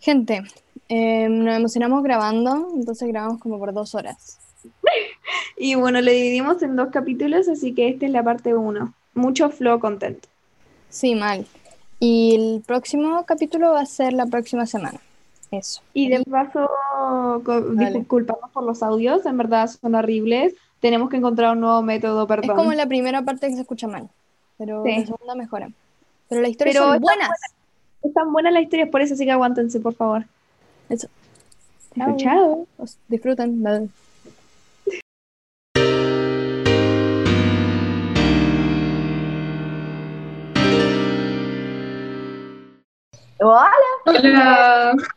Gente, eh, nos emocionamos grabando, entonces grabamos como por dos horas. Y bueno, le dividimos en dos capítulos, así que esta es la parte uno. Mucho flow content. Sí, mal. Y el próximo capítulo va a ser la próxima semana. Eso. Y de paso, disculpamos por los audios, en verdad son horribles. Tenemos que encontrar un nuevo método, Es perdón. como la primera parte que se escucha mal, pero Sí. la segunda mejora. Pero las historias Pero son buenas. Están buenas las historias, por eso así que aguántense, por favor. Eso. Chao. Chao. Os- Disfruten. Bye. Hola.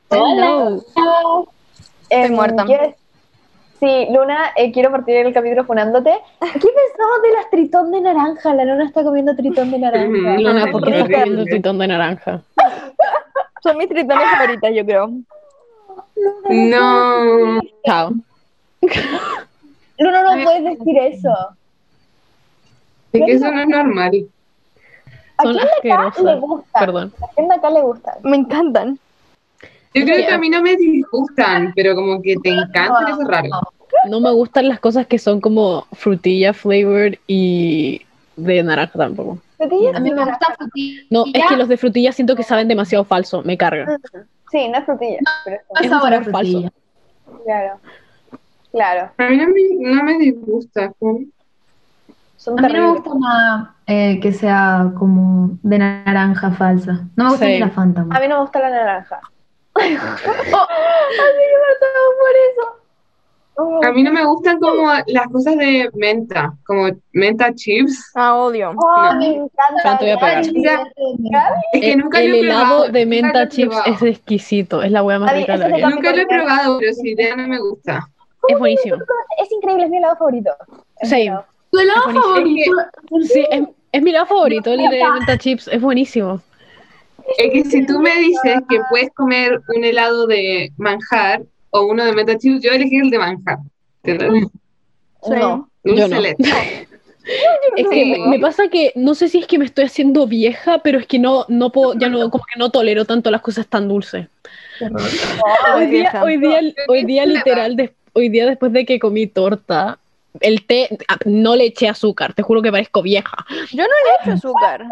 Hola. Hello. Em, muerta. ¿Quieres- Sí, Luna, eh, quiero partir el capítulo funándote. ¿Qué pensabas de las tritón de naranja? La Luna está comiendo tritón de naranja. Ujú. Luna, ¿por qué estás comiendo tritón de naranja? Son mis tritones favoritas, yo creo. No. Chao. Luna, no puedes decir eso. Es que eso no es normal. ¿A Son quién de acá le gusta? Perdón. ¿A quién de acá le gustan? Me encantan. Yo creo que a mí no me disgustan, pero como que te encantan, eso es raro. No me gustan las cosas que son como frutilla flavored y de naranja tampoco. ¿Frutillas? A mí me gusta frutilla. No, es que los de frutilla siento que saben demasiado falso, me carga. Sí, no es frutilla, pero es No Es un sabor falso. frutilla. claro. Claro, A mí no me, no me disgusta. son A mí no me gusta nada eh, que sea como de naranja falsa. No me gusta Sí. ni la Fanta. A mí no me gusta la naranja. Así que partamos por eso. Oh. A mí no me gustan como las cosas de menta, como menta chips. Ah, odio. Oh, No. me encanta. Ya te voy a pegar. Gaby. Ya. Es que El, nunca el lo he helado probado, de menta chips es exquisito, es la hueá más rica de la vida. el Nunca lo he probado, pero si idea no me gusta. Es buenísimo. Es increíble, es mi helado favorito. Es mi Same. helado. Tu helado favorito. Sí, es, es mi helado favorito, el de menta chips, es buenísimo. Es que si tú me dices que puedes comer un helado de manjar o uno de menta chips, yo elegí el de manjar. ¿Entiendes? No. Dulce Yo no. leche. Es que me, me pasa que no sé si es que me estoy haciendo vieja, pero es que no, no puedo, ya no, como que no tolero tanto las cosas tan dulces. Hoy día, hoy día, hoy día literal, des- hoy día después de que comí torta, el té, ah, no le eché azúcar, te juro que parezco vieja. Yo no le echo azúcar.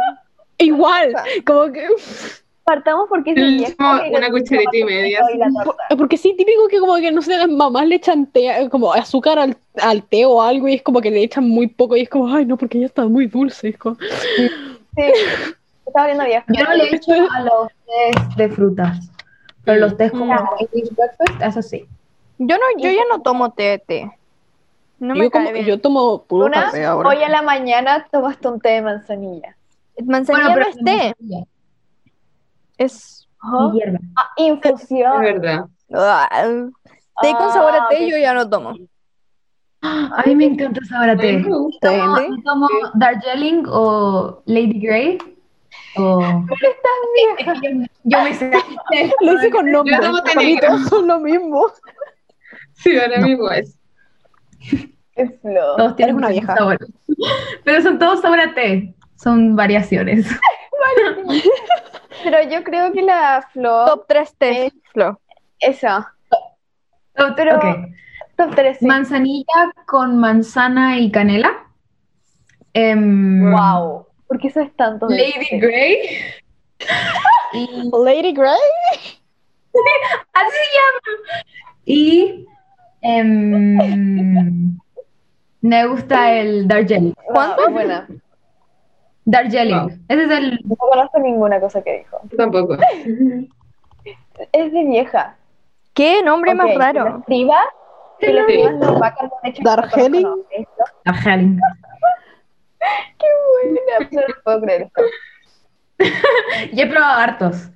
Igual, como que, Partamos porque que una cucharita y media, torta. porque sí, típico que como que, no sé, las mamás le echan té, como azúcar al, al té o algo y es como que le echan muy poco y es como, ay no, porque ya está muy dulce. Es como, Sí, está volviendo vieja. Yo no le echo a los tés de frutas. Pero los tés como Mm. English breakfast, eso sí. Yo no, yo ya no tomo té, té. No me yo, como- cae bien. yo tomo puro Una, café ahora. hoy en la mañana tomaste un té de manzanilla. Manzanilla no es té, es hierba. Ah, Es infusión. verdad. Ah, té con sabor a Ah, té yo ya no tomo. A mí me encanta el sabor a té. me gusta. Tomo, tomo Darjeeling o Lady Grey. O... Yo me sé. Lo hice con nombre. Yo tomo té todos son lo mismo. Sí, ahora mismo es. Qué flow. Todos tienen una vieja. sabores. Pero son todos sabor a té. Son variaciones. Pero yo creo que la flor. Top 3 té, Flo. Esa. Pero- Ok. Top 3. Sí. Manzanilla con manzana y canela. Em, Wow. ¿Por qué eso es tanto? de Lady? Grey. Y Lady Grey. así se llama. Y em, me gusta el Darjeeling. ¿Cuánto? Wow, buena. Darjeeling. Wow. Ese es el. No conozco ninguna cosa que dijo. Tampoco. Es de vieja. ¿Qué nombre más raro? escriba. Que. Darjeeling. No, esto. Darjeeling. Qué buena. No lo puedo creer esto. Yo he probado hartos.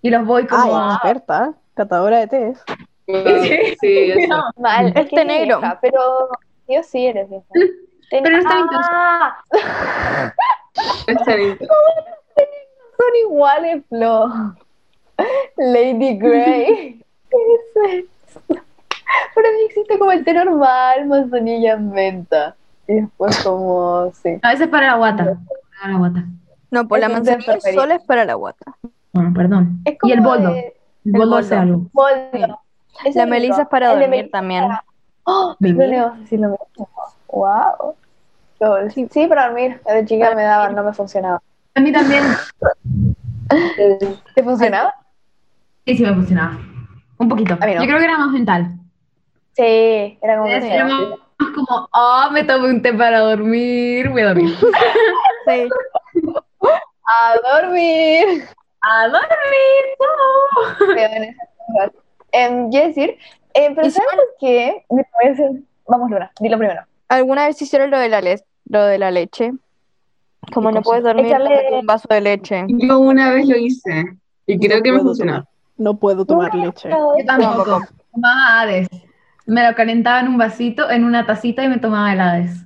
Y los voy como. Ay, experta. Catadora de té. Sí, eso. Mal. Este Es que es negro. vieja, pero yo sí eres vieja. Ten- Pero no está ah. son iguales, Flo. Lady Grey. ¿Qué es eso? Pero existe como el té normal, manzanilla en menta. Y después como, sí. A veces para la guata. Para la guata. No, pues la Es té manzanilla solo es para la guata. Bueno, perdón. Es como Y el boldo. de- Boldo hace algo. Boldo. La rico. es para El dormir también. para- ¡Oh! Negó, sí, lo mismo. Wow. Cool. Sí, para dormir. De chica me daba, no me funcionaba. A mí también. ¿Te funcionaba? Sí, sí me funcionaba. Un poquito. A mí no. Yo creo que era más mental. Sí, era como Era más como, oh, me tomé un té para dormir, voy a dormir. Sí. a dormir. ¡A dormir! no. Esas cosas. Em, quiero decir, eh, pero Y ¿sabes por qué? Vamos, Luna, dilo primero. ¿Alguna vez hicieron lo de la, lo de la leche? Como ¿Qué no cosa? puedes dormir, tómate un vaso de leche. Yo una vez lo hice y creo No que me funcionó. tomar- No puedo tomar leche. Yo tampoco. Tomaba Hades. Me lo calentaba en un vasito, en una tacita y me tomaba el Hades.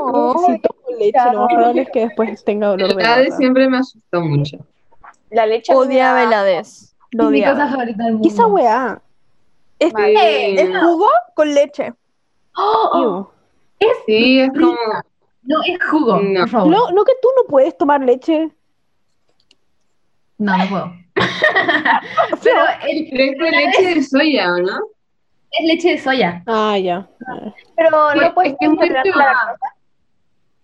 Oh, Si tomo leche, lo más probable es que después tenga dolor de de guata. siempre me asustó mucho. La leche. odiaba el Hades. Lo Es mi odiaba. cosa favorita del mundo. ¿Qué esa weá? Es, es jugo con leche. Ew. Sí, es como. No, es jugo, No. por favor. No, no que tú no puedes tomar leche. No, no puedo. Pero el- Pero es de leche de soya, ¿o no? es leche de soya. Ah, ya. Pero Pues, no puedes es que es muy la.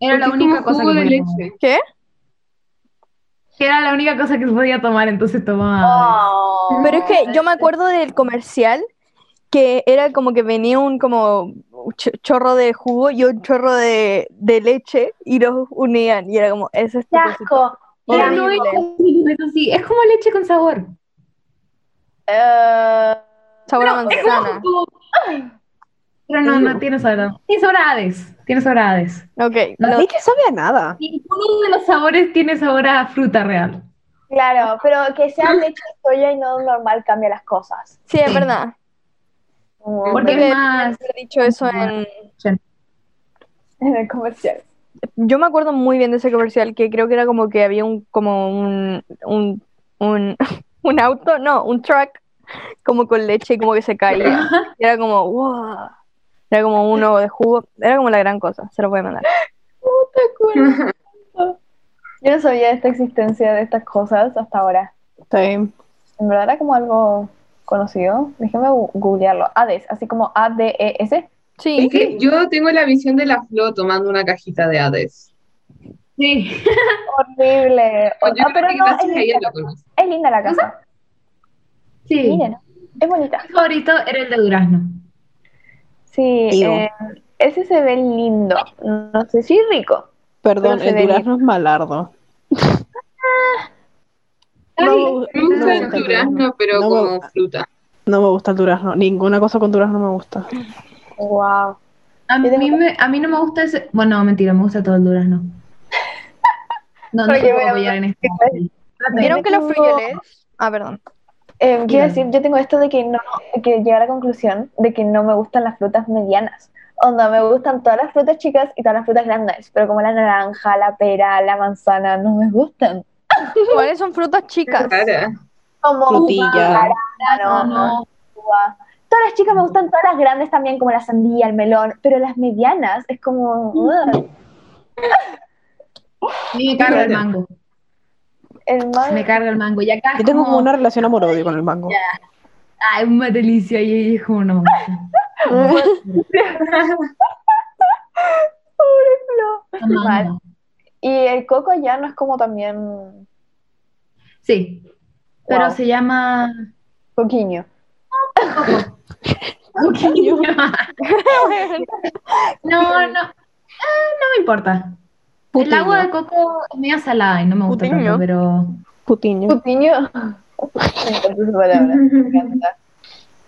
Era la única como cosa jugo que de podía tomar. leche. ¿Qué? Era la única cosa que podía tomar, entonces tomaba. Oh. Pero es que yo me acuerdo del comercial que era como que venía un como chorro de jugo y un chorro de, de leche y los unían y era como ese es tu ¡Qué cosita. asco! No es no es así. Es como leche con sabor. Eh, sabor a Es manzana. Pero no, no tiene sabor. Tiene sabor a Hades. Tiene sabor a Hades. Ok, La lo- leche sabe a nada. Ninguno de los sabores tiene sabor a fruta real. claro, pero que sea leche de soya y no normal cambia las cosas. sí, es verdad. Como Porque que es más. he dicho eso en... en el comercial. Yo me acuerdo muy bien de ese comercial que creo que era como que había un como un un, un, un auto, no, un truck como con leche y como que se caía. Y era como, wow. Era como uno de jugo. Era como la gran cosa. Se lo voy a mandar. Yo no sabía de esta existencia de estas cosas hasta ahora. Bien. En verdad era como algo conocido. Déjame googlearlo. Hades, así como A-D-E-S. Sí. Es que yo tengo la visión de la Flo tomando una cajita de Hades. Sí. Horrible. Ah, pero no, es linda, lo conocí. es linda la casa. Sí. Miren, es bonita. Mi favorito era el de durazno. Sí, eh, ese se ve lindo. No sé si rico. Perdón, el durazno es malardo. No, Me gusta no, el no, durazno, pero no como gusta. fruta. No me gusta el durazno. Ninguna cosa con durazno me gusta. Wow. A mí, me- a mí no me gusta ese. Bueno, mentira, me gusta todo el durazno. No, no puedo voy a- apoyar en este. ¿Vieron que los frijoles? Ah, perdón. Eh, quiero decir, yo tengo esto de que no, que llegué a la conclusión de que no me gustan las frutas medianas. Onda, me gustan todas las frutas chicas y todas las frutas grandes, pero como la naranja, la pera, la manzana, no me gustan. ¿Cuáles son frutas chicas? Como Frutilla. No, uva. Todas las chicas me gustan, todas las grandes también, como la sandía, el melón, pero las medianas es como... me carga el mango. El mango. Me carga el mango. Y acá Yo tengo como, como una relación amor-odio con el mango. Ay, una delicia. Y es como no. Flo. Y el coco ya no es como también Sí. Pero Wow. se llama. coquiño. No, no. eh, no me importa. El agua de coco es media salada y no me gusta Putiño. tanto, pero. Putiño. Putiño. Me encanta esa palabra, me encanta.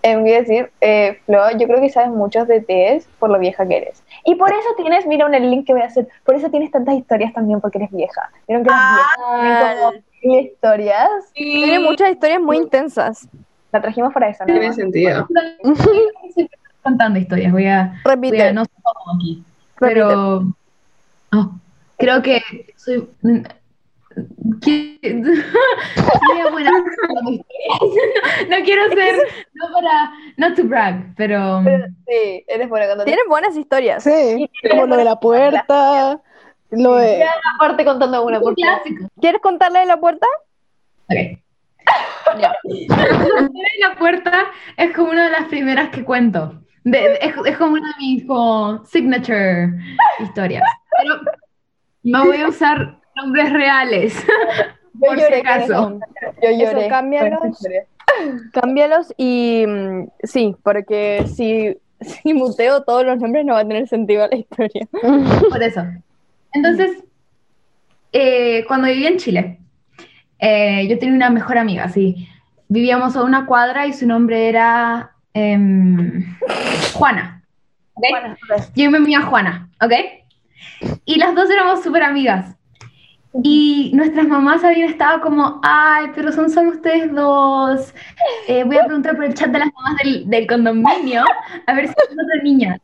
Eh, voy a decir, eh, Flo, yo creo que sabes muchos de tés por lo vieja que eres. Y por eso tienes, mira un el link que voy a hacer, por eso tienes tantas historias también porque eres vieja. ¿Vieron que tienen como mil historias? Tiene muchas historias muy intensas. La trajimos para eso, ¿no? Tiene sentido. Contando historias. Voy a. Voy a Repite. no sé cómo aquí. Pero. creo que soy. Buena. No quiero ser. No para. Not to brag, pero. Pero sí, eres buena contando. Tienen buenas historias. Sí, como lo de la puerta, lo de... Ya, aparte contando una Un por favor. clásico. ¿Quieres contarle de la puerta? Ok. la puerta es como una de las primeras que cuento. De- es, es como una de mis como, signature historias. Pero no voy a usar nombres reales. Yo Por lloré acaso. eso. Cámbialos. Cámbialos y mm, sí, porque si, si muteo todos los nombres no va a tener sentido la historia. Por eso. Entonces, eh, cuando vivía en Chile, eh, yo tenía una mejor amiga, sí. Vivíamos a una cuadra y su nombre era em, Juana. Yo me llamaba Juana, ¿ok? Y las dos éramos súper amigas. Y nuestras mamás habían estado como, ay, pero son solo ustedes dos. Eh, voy a preguntar por el chat de las mamás del, del condominio a ver si hay otra niña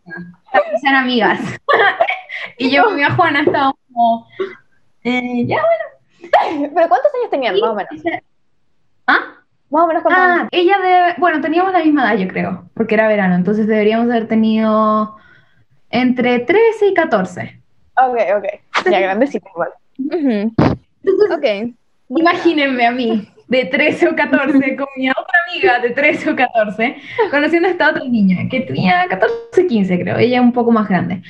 para que sean amigas. y yo con mi amiga Juana estábamos como, eh, ya, ¿Pero cuántos años tenían, más o menos? bueno. ¿Ah? Más o menos cuántos años. Ah, ella de, bueno, teníamos la misma edad, yo creo, porque era verano, entonces deberíamos haber tenido entre 13 y 14. Ok, ok. Ya grandecito igual. Ujú. Ok. Imagínense a mí, de 13 o 14, con mi otra amiga de 13 o 14, conociendo a esta otra niña, que tenía 14, 15 creo, ella un poco más grande.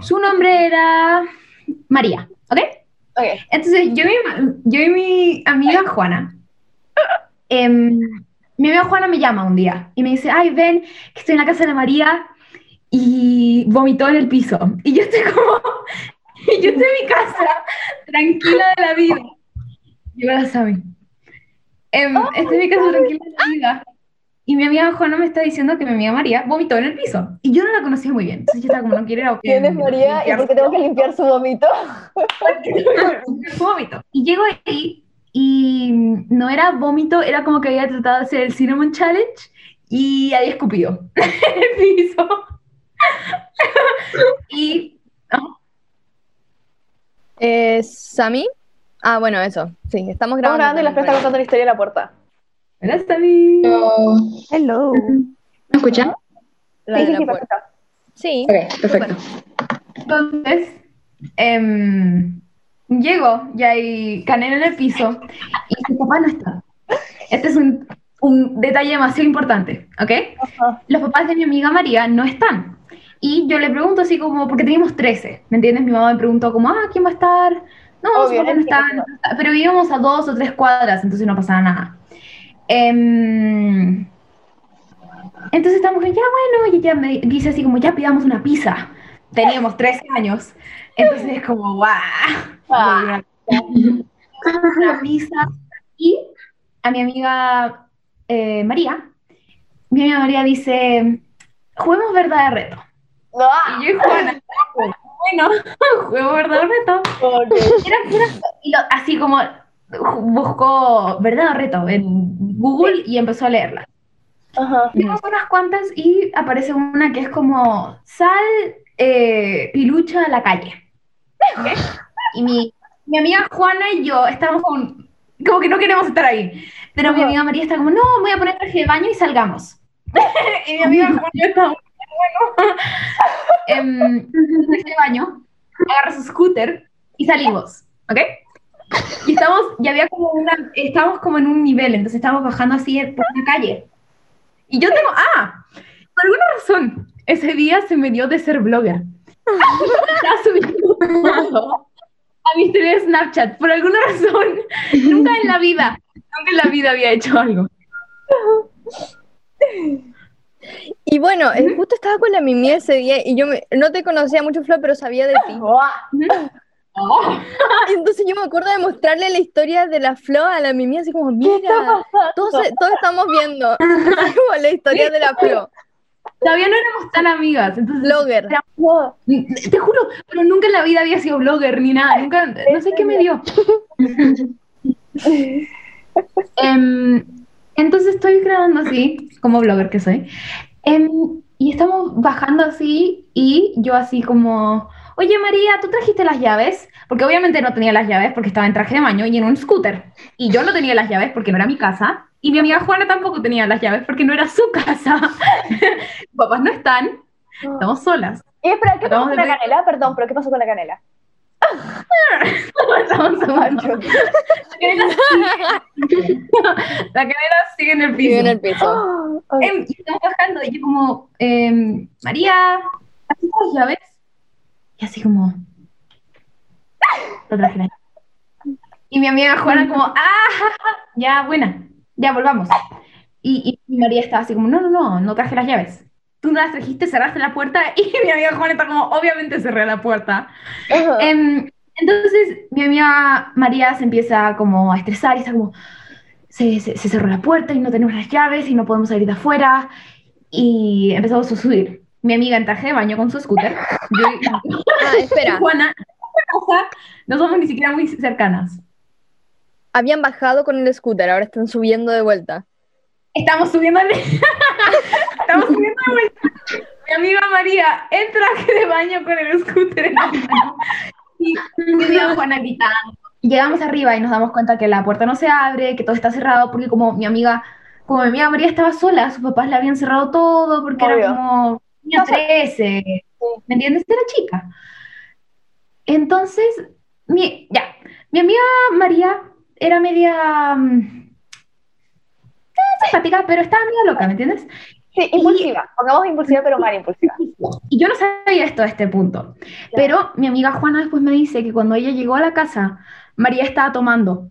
Su nombre era María, ¿ok? Ok. Entonces yo y mi, yo y mi amiga Juana, em, mi amiga Juana me llama un día y me dice, ay, ven, que estoy en la casa de María y vomitó en el piso. Y yo estoy como, y yo estoy en mi casa, tranquila de la vida. Yo la saben. Em, estoy en mi casa tranquila de la vida. Y mi amiga Juana me está diciendo que mi amiga María vomitó en el piso. Y yo no la conocía muy bien. Entonces yo estaba como, no quiero ir a ¿Quién es María y por qué tengo que limpiar su vómito? su vómito. Y llego ahí y no era vómito, era como que había tratado de hacer el Cinnamon Challenge y había escupido en el piso. y Eh, ¿Sami? Ah, bueno, eso. Sí, estamos Estamos grabando. grabando y la Fran está contando la historia de la puerta. Hola, Sami. Hello. ¿Me escuchan? La Sí, de sí, la sí, puerta. perfecto. Sí. Ok, perfecto. Entonces, em, llego y hay canela en el piso y su papá no está. Este es un, un detalle demasiado importante, ¿ok? Los papás de mi amiga María no están. Y yo le pregunto así como, porque teníamos 13, ¿me entiendes? Mi mamá me preguntó como, ah, ¿quién va a estar? No, Obvio, no está, entiendo. no está. pero vivíamos a dos o tres cuadras, entonces no pasaba nada. Em, entonces estamos ya bueno, y ella me dice así como, ya pidamos una pizza. Teníamos 13 años, entonces es como, guau. Ah. Una pizza. Y a mi amiga eh, María, mi amiga María dice, juguemos verdad o reto. No, Y yo Juana, bueno, juego verdad o reto. ok. Era pura- y lo- así como buscó verdad o reto en Google y empezó a leerla. Ajá. Unas cuantas y aparece una que es como sal, eh, pilucha a la calle. Y mi, mi amiga Juana y yo estamos con, como que no queremos estar ahí. Pero mi amiga María está como, no, voy a poner traje de baño y salgamos. y mi amiga Juana y yo bueno. Traje de baño, agarra su scooter y salimos. ¿Ok? Y estamos, y había como una, estábamos como en un nivel, entonces estábamos bajando así por una calle. Y yo tengo, ah, por alguna razón, ese día se me dio de ser blogger. Estaba subiendo a mi historia de Snapchat, por alguna razón. Nunca en la vida, nunca en la vida había hecho algo. Y bueno, eh, justo estaba con la Mimi ese día y yo me- no te conocía mucho, Flo, pero sabía de ti. Y entonces yo me acuerdo de mostrarle la historia de la Flo a la Mimi, así como, mira, todos, todos estamos viendo como la historia de la Flo. Todavía no éramos tan amigas, entonces Blogger. Te juro, pero nunca en la vida había sido blogger ni nada, nunca, no sé qué me dio. Em, entonces estoy grabando así, como blogger que soy, em, y estamos bajando así, y yo así como, oye María, ¿tú trajiste las llaves? Porque obviamente no tenía las llaves porque estaba en traje de baño y en un scooter, y yo no tenía las llaves porque no era mi casa, y mi amiga Juana tampoco tenía las llaves porque no era su casa. Papás no están, estamos solas. Y espera, ¿qué pasó con la canela? Perdón, pero ¿qué pasó con la canela? La cadena sigue en el piso. Sigue en el piso. Em, y estamos bajando y yo como, em, María, ¿has visto las llaves? Y así como, lo traje. Y mi amiga Juana como, ah, ya, buena, ya volvamos. Y, y María estaba así como, no, no, no, no traje las llaves. Tú no las trajiste, cerraste la puerta y mi amiga Juana está como, obviamente cerré la puerta. Em, entonces mi amiga María se empieza como a estresar y está como, se, se- se cerró la puerta y no tenemos las llaves y no podemos salir de afuera. Y empezamos a subir. Mi amiga en traje de baño con su scooter. Yo Ah, espera. Juana, no somos ni siquiera muy cercanas. Habían bajado con el scooter, ahora están subiendo de vuelta. Estamos subiendo. Estamos subiendo de vuelta. Mi amiga María en traje de baño con el scooter en la mano. Y mi Juana gritando. Llegamos arriba y nos damos cuenta que la puerta no se abre, que todo está cerrado, porque como mi amiga, como mi amiga María estaba sola, sus papás le habían cerrado todo porque Obvio. era como tenía 13, ¿me entiendes? Era chica. Entonces, mi, ya, mi amiga María era media eh, simpática, pero estaba medio loca, ¿me entiendes? Sí, impulsiva. Pongamos impulsiva, pero mal impulsiva. Y yo no sabía esto a este punto. Pero mi amiga Juana después me dice que cuando ella llegó a la casa, María estaba tomando.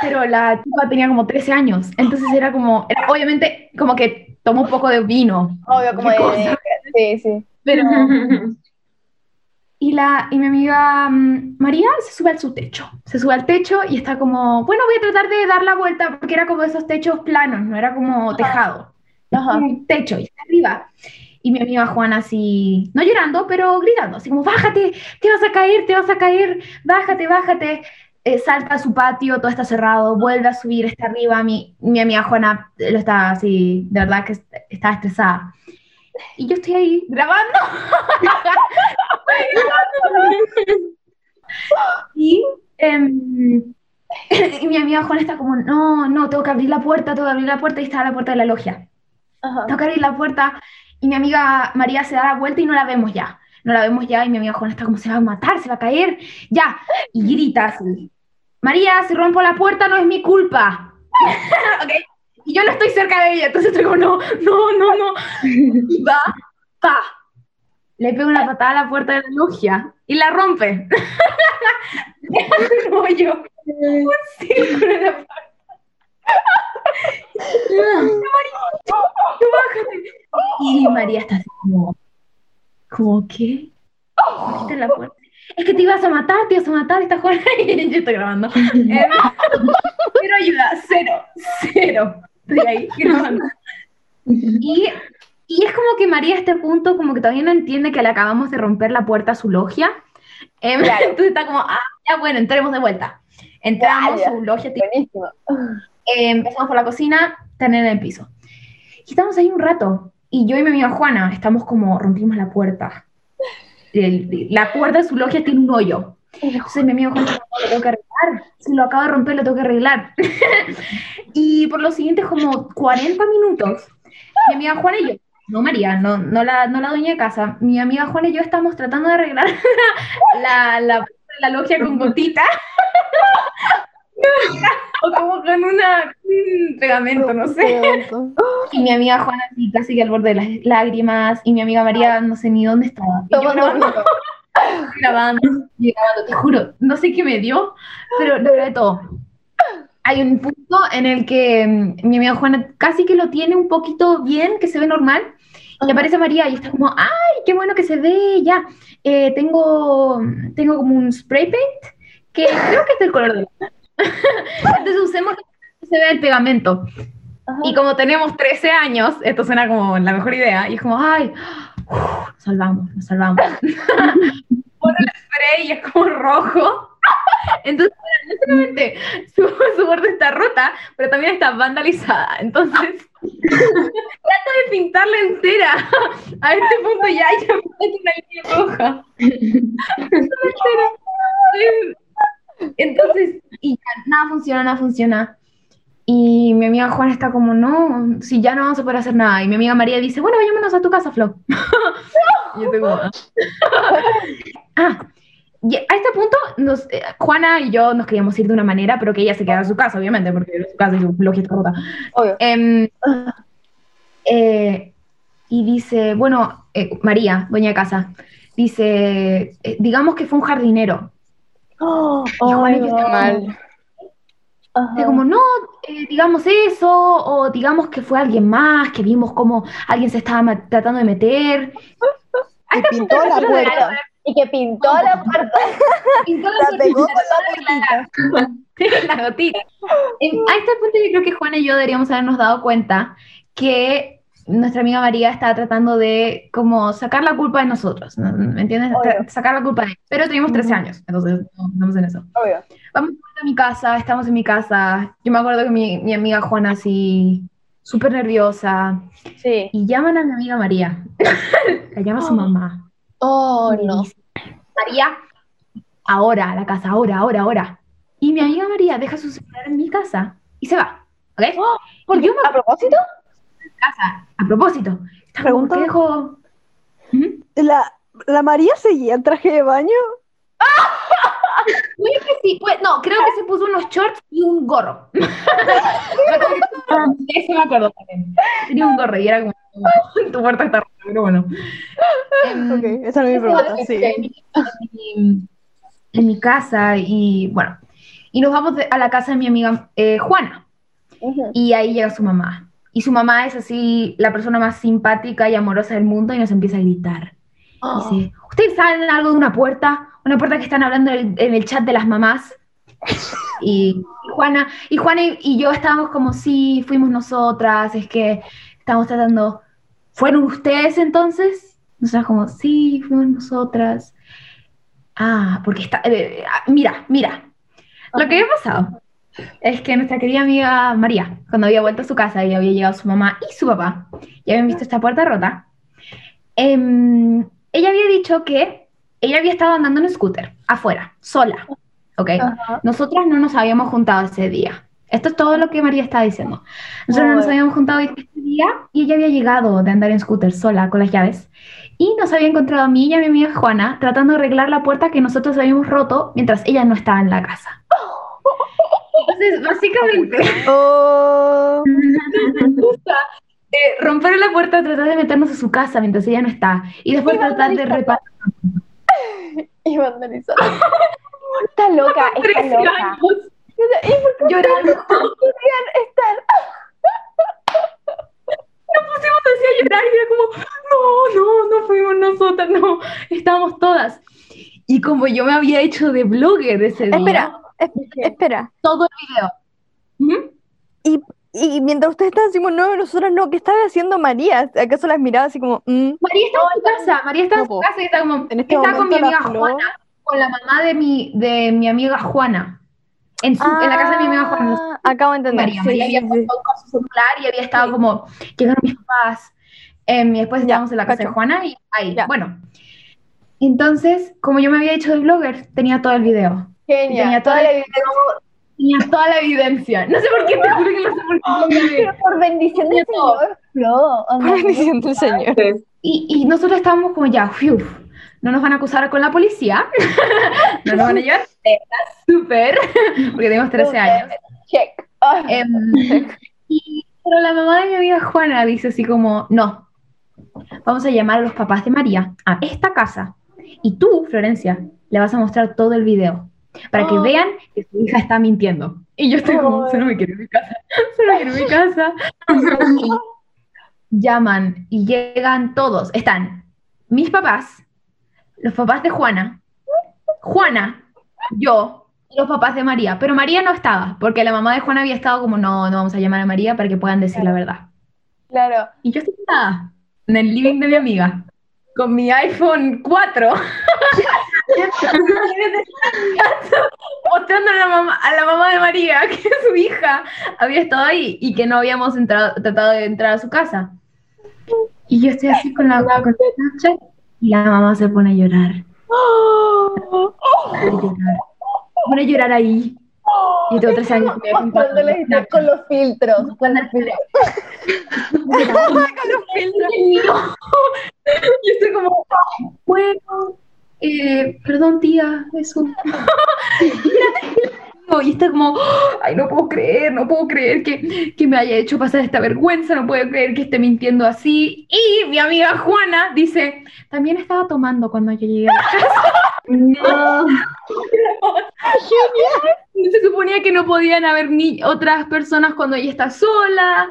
Pero la chica tenía como 13 años. Entonces era como, era obviamente como que tomó un poco de vino. Obvio, como de. Sí, sí. Pero. Y, la, y mi amiga mm, María se sube al su techo. Se sube al techo y está como, bueno, voy a tratar de dar la vuelta porque era como esos techos planos, no era como tejado. Ajá. un techo y está arriba. Y mi amiga Juana así, no llorando, pero gritando, así como, bájate, te vas a caer, te vas a caer, bájate, bájate. Eh, salta a su patio, todo está cerrado, vuelve a subir, está arriba. Mi, mi amiga Juana eh, lo está así, de verdad que est- estaba estresada. Y yo estoy ahí grabando. y, em, y mi amiga Juana está como, no, no, tengo que abrir la puerta, tengo que abrir la puerta y está la puerta de la logia Ajá. que abrir la puerta y mi amiga María se da la vuelta y no la vemos ya. No la vemos ya y mi amiga Juana está como se va a matar, se va a caer, ya. Y grita así. María, si rompo la puerta no es mi culpa. Ok. Y yo no estoy cerca de ella, entonces estoy como, no, no, no, no. Y va, pa. Le pega una patada a la puerta de la logia y la rompe. Un hoyo, un círculo en la puerta. Y María está así como, ¿como qué? La puerta. Es que te ibas a matar, te ibas a matar, esta Juana. Y yo estoy grabando. Eh, Cero ayuda, cero, cero. Estoy ahí grabando. Y, y es como que María a este punto como que todavía no entiende que le acabamos de romper la puerta a su logia. Em, Entonces está como, ah, ya bueno, entremos de vuelta. Entramos, ya. su logia Buenísimo. Eh, empezamos por la cocina, tener en el piso. Y estamos ahí un rato. Y yo y mi amiga Juana estamos como, rompimos la puerta. El- la puerta de su logia tiene un hoyo. Entonces mi dijo, "No, lo tengo que arreglar. Si lo acabo de romper, lo tengo que arreglar. y por los siguientes como 40 minutos, mi amiga Juana y yo, no María, no, no, la, no la dueña de casa, mi amiga Juana y yo estamos tratando de arreglar la, la, la logia con gotita. o como con una, un pegamento, no sé. Y mi amiga Juana así casi que al borde de las lágrimas. Y mi amiga María no sé ni dónde estaba. Y yo grabando, grabando, grabando, te juro. No sé qué me dio, pero lo grabé todo. Hay un punto en el que mm, mi amiga Juana casi que lo tiene un poquito bien, que se ve normal. Y aparece María y está como, ¡ay, qué bueno que se ve! Ya, Eh, tengo, tengo como un spray paint que creo que es del color de la... Entonces usemos que se vea el pegamento. Ajá. Y como tenemos 13 años, esto suena como la mejor idea. Y es como, ¡ay! nos salvamos, nos salvamos. Pone el spray y es como rojo. Entonces, no solamente su, su borde está rota, pero también está vandalizada. Entonces, trato de pintarla entera. A este punto ya es una línea roja. Entera. Entonces, y ya, nada funciona, nada funciona. Y mi amiga Juana está como, no, si ya no vamos a poder hacer nada. Y mi amiga María dice, bueno, vayámonos a tu casa, Flo. y yo tengo, ah. Y a este punto, nos, eh, Juana y yo nos queríamos ir de una manera, pero que ella se quedara en su casa, obviamente, porque era su casa y su lógica está rota. Obvio. Em, eh, y dice, bueno, eh, María, dueña de casa, dice, eh, digamos que fue un jardinero. Oh, oh, estamos mal. Ajá. como, no, eh, digamos eso, o digamos que fue alguien más, que vimos como alguien se estaba tratando de meter. Y pintó la puerta. Y que pintó la puerta. Pintó la La pegó con la la gotita. En- a este punto yo creo que Juana y yo deberíamos habernos dado cuenta que nuestra amiga María estaba tratando de como sacar la culpa de nosotros, ¿no? ¿me entiendes? Obvio. Sacar la culpa de Pero teníamos 13 años, entonces no estamos en eso. Obvio. Vamos a mi casa, estamos en mi casa. Yo me acuerdo que mi, mi amiga Juana así, súper nerviosa, Sí. y llaman a mi amiga María. La llama su mamá. Oh, no. dice, María, ahora a la casa, ahora, ahora, ahora. Y mi amiga María deja su celular en mi casa y se va. ¿Ok? ¿Por qué? ¿A propósito? Casa. A propósito, como, Pregunta. ¿qué dejó? Ujú. ¿La, ¿La María seguía en traje de baño? Puede que sí, pues, no, creo que se puso unos shorts y un gorro. Eso me acuerdo también. Tenía un gorro y era como, tu puerta está rota, pero bueno. Em, Ok, esa no es mi pregunta. Sí. en, mi- en mi casa y bueno, y nos vamos a la casa de mi amiga eh, Juana y ahí llega su mamá. Y su mamá es así la persona más simpática y amorosa del mundo y nos empieza a gritar. Dice, ¿ustedes saben algo de una puerta? Una puerta que están hablando en el, en el chat de las mamás. Y, y Juana, y, Juana y, y yo estábamos como, sí, fuimos nosotras, es que estamos tratando, ¿fueron ustedes entonces? Nosotras como, sí, fuimos nosotras. Ah, porque está, eh, ah, mira, mira, lo que había pasado es que nuestra querida amiga María, cuando había vuelto a su casa y había llegado su mamá y su papá, y habían visto esta puerta rota, em, ella había dicho que ella había estado andando en scooter, afuera, sola, ¿ok? Ajá. Nosotras no nos habíamos juntado ese día. Esto es todo lo que María está diciendo. Nosotros no nos habíamos juntado ese día y ella había llegado de andar en scooter sola con las llaves. Y nos había encontrado a mí y a mi amiga Juana tratando de arreglar la puerta que nosotros habíamos roto mientras ella no estaba en la casa. Entonces, básicamente, Oh, eh, romper la puerta, tratar de meternos a su casa mientras ella no está. Y después Y tratar de reparar. Y vandalizar. Está loca, está 13 loca. años ¿Y por qué llorando. querían estar? Nos pusimos así a llorar y era como, no, no, no fuimos nosotras, no, estábamos todas. Y como yo me había hecho de blogger ese día, espera, es- espera. todo el video. Ujú. Y, y mientras ustedes están como, no, nosotros no, ¿qué estaba haciendo María? ¿Acaso las miraba así como, mm? María está en su casa, María está en No, su casa y está como, En este está con mi amiga Juana, con la mamá de mi, de mi amiga Juana, en, su, en la casa de mi amiga Juana. Ah, Acabo de entender. María, sí, María sí, había sí. puesto con su celular y había estado como, llegaron mis papás, em, y después Ya, estábamos en la casa de cacho. Juana y ahí, Ya. bueno. Entonces, como yo me había hecho de blogger, tenía todo el video. Y Genial. tenía toda la vida. Tenía toda la evidencia. No sé por qué, te juro que no sé por qué. Pero por bendición del Señor, Flo. oh, Por bendición del Señor. Y, y nosotros estábamos como ya, fiu, no nos van a acusar con la policía, no nos van a llevar súper, porque tenemos 13 años. Check. Ah, Em, y, pero la mamá de mi amiga Juana dice así como, no, vamos a llamar a los papás de María a esta casa y tú, Florencia, le vas a mostrar todo el video para que Oh. vean que su hija está mintiendo. Y yo estoy como, Oh. solo me quiero ir a mi casa, solo quiero ir a mi casa. Y llaman y llegan todos, están mis papás, los papás de Juana, Juana, yo, los papás de María, pero María no estaba, porque la mamá de Juana había estado como, no, no vamos a llamar a María para que puedan decir la verdad. claro. Y yo estoy sentada en el living de mi amiga, con mi iPhone 4, mostrando a la, mamá, a la mamá de María que su hija había estado ahí y que no habíamos entrado, tratado de entrar a su casa. Y yo estoy así con la, con la y la mamá se pone a llorar. Se pone a llorar. Ahí. Yo tengo 13 años. y me he juntado Mostrando la con con los filtros. Con los filtros. Yo estoy como, bueno, eh, perdón tía, eso. Y está como, ay, no puedo creer, no puedo creer que, que me haya hecho pasar esta vergüenza, no puedo creer que esté mintiendo así. Y mi amiga Juana dice, también estaba tomando cuando yo llegué a la casa. No. Se suponía que no podían haber ni otras personas cuando ella está sola.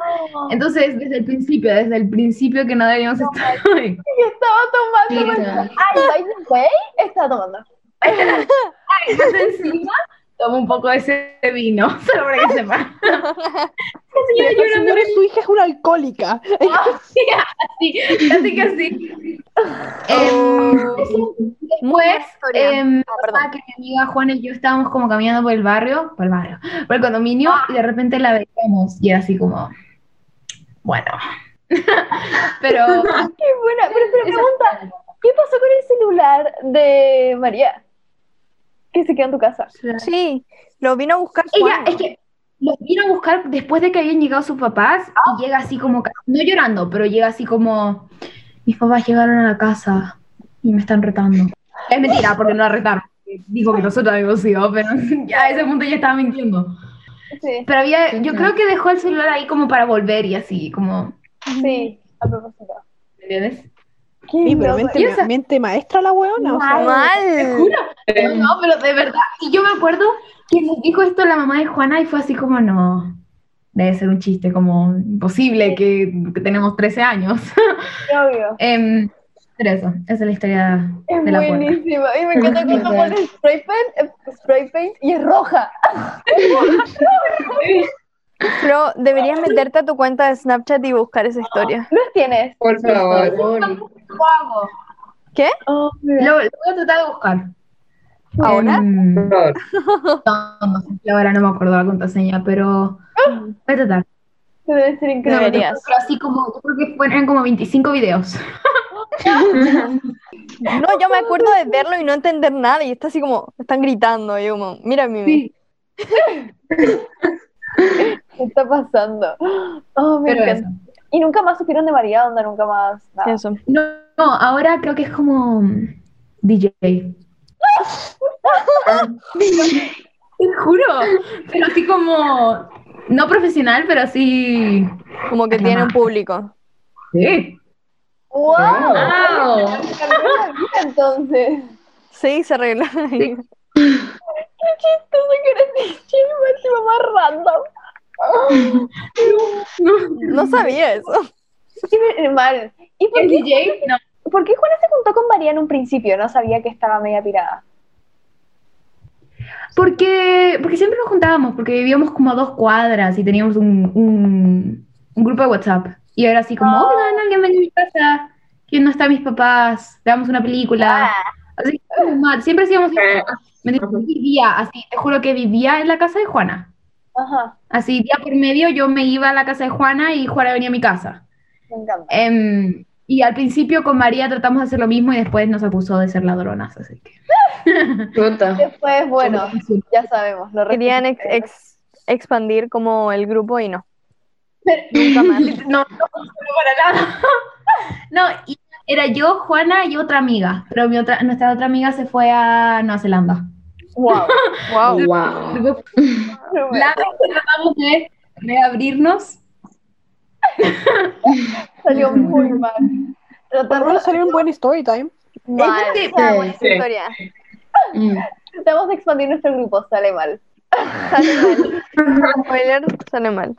Entonces, desde el principio, desde el principio que no debíamos estar ahí. Y estaba tomando. Mira. Ay, by the way, estaba tomando. Más encima, toma un poco de ese vino, solo para que sepa. Señora, señores, su hija es una alcohólica. Así, así que así. Em, Muy buena Después, em, Ah, que mi amiga Juana y yo estábamos como caminando por el barrio, por el barrio, por el condominio, y de repente la veíamos y era así como, bueno. Pero Qué buena. Pero, pero pregunta, ¿qué pasó con el celular de María? Que se quedó en tu casa. Sí, lo vino a buscar ella, es que los vino a buscar después de que habían llegado sus papás y llega así como, no llorando, pero llega así como, mis papás llegaron a la casa y me están retando. Es mentira, porque no la retaron. Dijo que nosotros habíamos ido, pero ya a ese punto ya estaba mintiendo. Sí, Pero había, yo creo que dejó el celular ahí como para volver y así, como, sí, a propósito. ¿me entiendes? Qué Sí, pero mente, ¿Y esa? mente maestra la weona. o sea, Mal. No, no, pero de verdad, y yo me acuerdo que nos dijo esto la mamá de Juana y fue así como, no, debe ser un chiste, como imposible que, que tenemos 13 años. Qué obvio. Em, pero eso, esa es la historia Es de la puerta. buenísima. Y me encanta cuando pones spray paint, eh, spray paint y es roja. Pero deberías meterte a tu cuenta de Snapchat y buscar esa historia. ¿Los tienes? Por favor. ¿Qué? Oh, Lo, lo voy a tratar de buscar. ¿Ahora? Em, no, no sé, ahora no me acuerdo la contraseña, pero voy a tratar. debe ser increíble. Deberías. Pero así como, yo creo que fueron como 25 videos. No, yo me acuerdo de verlo y no entender nada y está así como, están gritando y yo como, mira Mimi. ¿Qué está pasando? Oh, me Pero encanta. Y nunca más supieron de María, onda, nunca más. Nada. Eso. No, no, ahora creo que es como mm, DJ. Te juro, pero así como, no profesional, pero así. Como que tiene un público. Sí. ¡Wow! Wow. Entonces. Sí, se arregló. Qué chistoso que eres DJ, más random. No sabía eso. Qué mal. ¿Y por ¿Es qué, DJ? No. por qué Juana se juntó con María en un principio? No sabía que estaba media pirada. Porque, porque siempre nos juntábamos, porque vivíamos como a dos cuadras y teníamos un, un, un grupo de WhatsApp. Y era así como, oigan, alguien ven a mi casa, ¿quién no está mis papás? Veamos una película. Así, normal, siempre hacíamos eso. Me dijo, vivía así, te juro que vivía en la casa de Juana. Ajá, Así, día por medio yo me iba a la casa de Juana y Juana venía a mi casa. me encanta. Em, y al principio con María tratamos de hacer lo mismo y después nos acusó de ser ladronas, así que... Después, bueno, ya sabemos. Lo Querían ex- ex- expandir como el grupo y no. Pero- Nunca más. No, no, no para nada. No, y era yo, Juana y otra amiga, pero mi otra, nuestra otra amiga se fue a Nueva Zelanda. Wow. Wow. Wow. La tratamos de reabrirnos. Salió muy mal. Tratamos, menos salió un buen story time. mal. Sí, Ah, buena sí. historia. Mm. Tratamos de expandir nuestro grupo, sale mal. Sale mal. Spoiler, sale mal.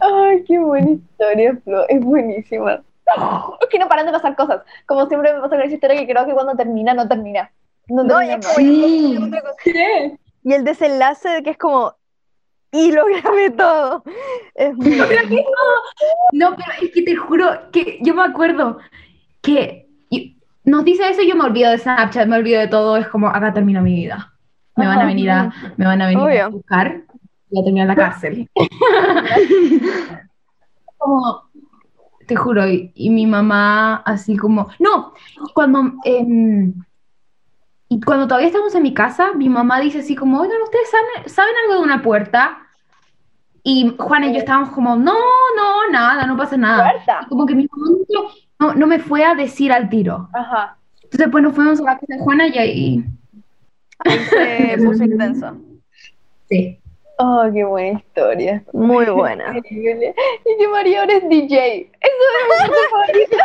Ay, qué buena historia, Flo. Es buenísima. Es que no paran de pasar cosas. Como siempre me pasa con esa historia que creo que cuando termina, no termina. No, No, y es más. como- Sí. otra cosa. Y el desenlace de que es como, y lo grabé todo. Es muy No, pero es que te juro que yo me acuerdo que y- nos dice eso y yo me olvido de Snapchat, me olvido de todo, es como acá termina mi vida. Me van a venir a, me van a venir a Obvio. buscar y a terminar en la cárcel. como, te juro, y, y mi mamá así como, no, cuando, em, y cuando todavía estamos en mi casa, mi mamá dice así como, oigan, ¿ustedes saben, saben algo de una puerta? Y Juana y yo estábamos como, no, no, nada, no pasa nada. Puerta. Y como que mi mamá no, no me fue a decir al tiro. Ajá. Entonces, pues nos fuimos a la casa de Juana y ahí Ahí se puso intenso. Sí. Oh, qué buena historia. Muy buena. Increíble. Y que María ahora es DJ. Eso es mi favorita.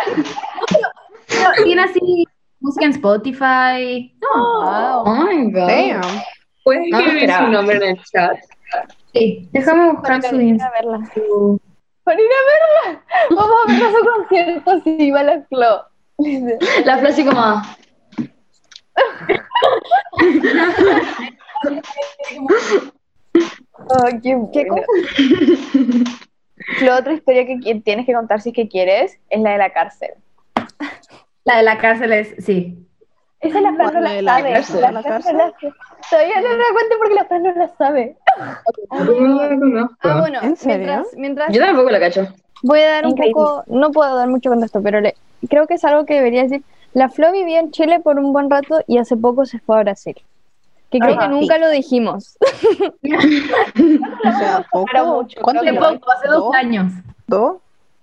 Pero Tiene así música en Spotify. Wow. Oh my god. Damn. ¿Puedes No, escribir su nombre en el chat? Sí. Déjame buscar su Para ir Insta. a verla. su- Para ir a verla. Vamos a ver a su concierto si va la Flo. La frase como. Oh, qué bueno. La otra historia que tienes que contar si es que quieres es la de la cárcel. La de la cárcel es, sí. Esa la Fran no ¿Cuál la la sabe. cárcel? La ¿La cárcel? Todavía no la cuento porque la Fran no la sabe. No la conozco. Ah, Ah, bueno, ¿En serio? mientras, mientras Yo tampoco la cacho. voy a dar un Increíble. poco, no puedo dar mucho contexto, pero le- creo que es algo que debería decir. La Flo vivía en Chile por un buen rato y hace poco se fue a Brasil. Que creo Ajá. que nunca lo dijimos. O sea, poco. Poco, hace dos ¿Dos? años. ¿Dos?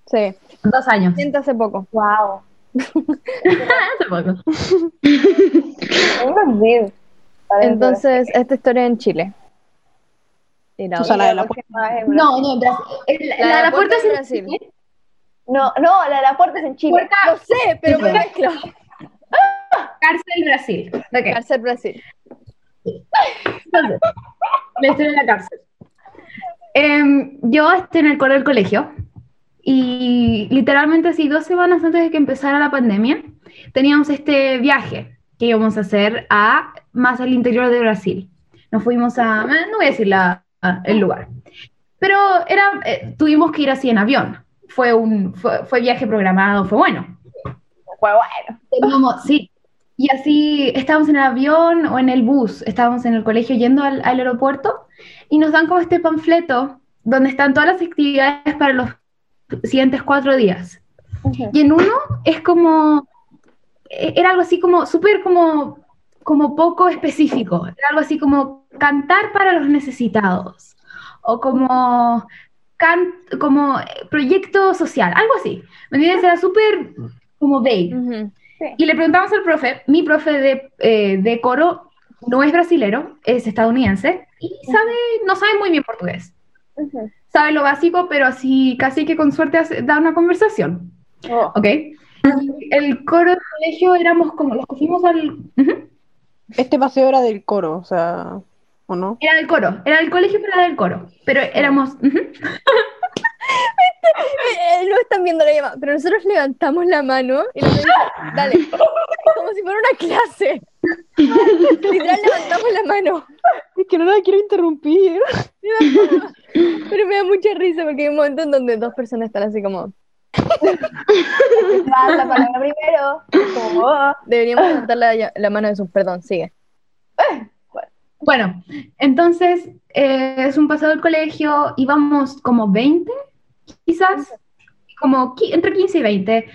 Sí, Dos años. siente hace poco. Wow. Hace poco. Entonces, esta historia en Chile. Y la O sea, otra- la de la No, no, Brasil. La, La la, de la puerta es en Brasil. Chile. No, no, la de la puerta es en Chile. Puerta, Lo sé, pero me mezclo. cárcel, Brasil. Ok. Cárcel Brasil. Entonces, la historia de la cárcel. Em, yo estoy en el coro del colegio y literalmente así dos semanas antes de que empezara la pandemia teníamos este viaje que íbamos a hacer a más al interior de Brasil. Nos fuimos a, eh, no voy a decir la- el lugar, pero era, eh, tuvimos que ir así en avión. Fue un fue, fue viaje programado, fue bueno. Fue bueno. Teníamos, sí. Y así estábamos en el avión o en el bus, estábamos en el colegio yendo al, al aeropuerto y nos dan como este panfleto donde están todas las actividades para los siguientes cuatro días. Y en uno es como, e- era algo así como súper como, como poco específico, era algo así como cantar para los necesitados o como, can- como proyecto social, algo así. ¿Me entiendes? Era súper como vague. Y le preguntamos al profe, mi profe de, eh, de coro no es brasilero, es estadounidense y sabe, no sabe muy bien portugués. Sabe lo básico, pero así casi que con suerte hace- da una conversación. Oh. ¿Ok? El coro del colegio éramos como los que fuimos al... Este paseo era del coro, o sea, ¿o no? Era del coro, era del colegio, pero era del coro. Pero éramos... ujú. Eh, no están viendo la llamada, pero nosotros levantamos la mano y nos dice, dale, como si fuera una clase. Literal levantamos la mano. Es que no la quiero interrumpir. Pero me da mucha risa porque hay un momento en donde dos personas están así como, la palabra primero. Como, oh. deberíamos levantar la, la mano de sus, perdón, sigue. Bueno, entonces eh, es un paseo del colegio, íbamos como 20, quizás, como entre 15 y 20,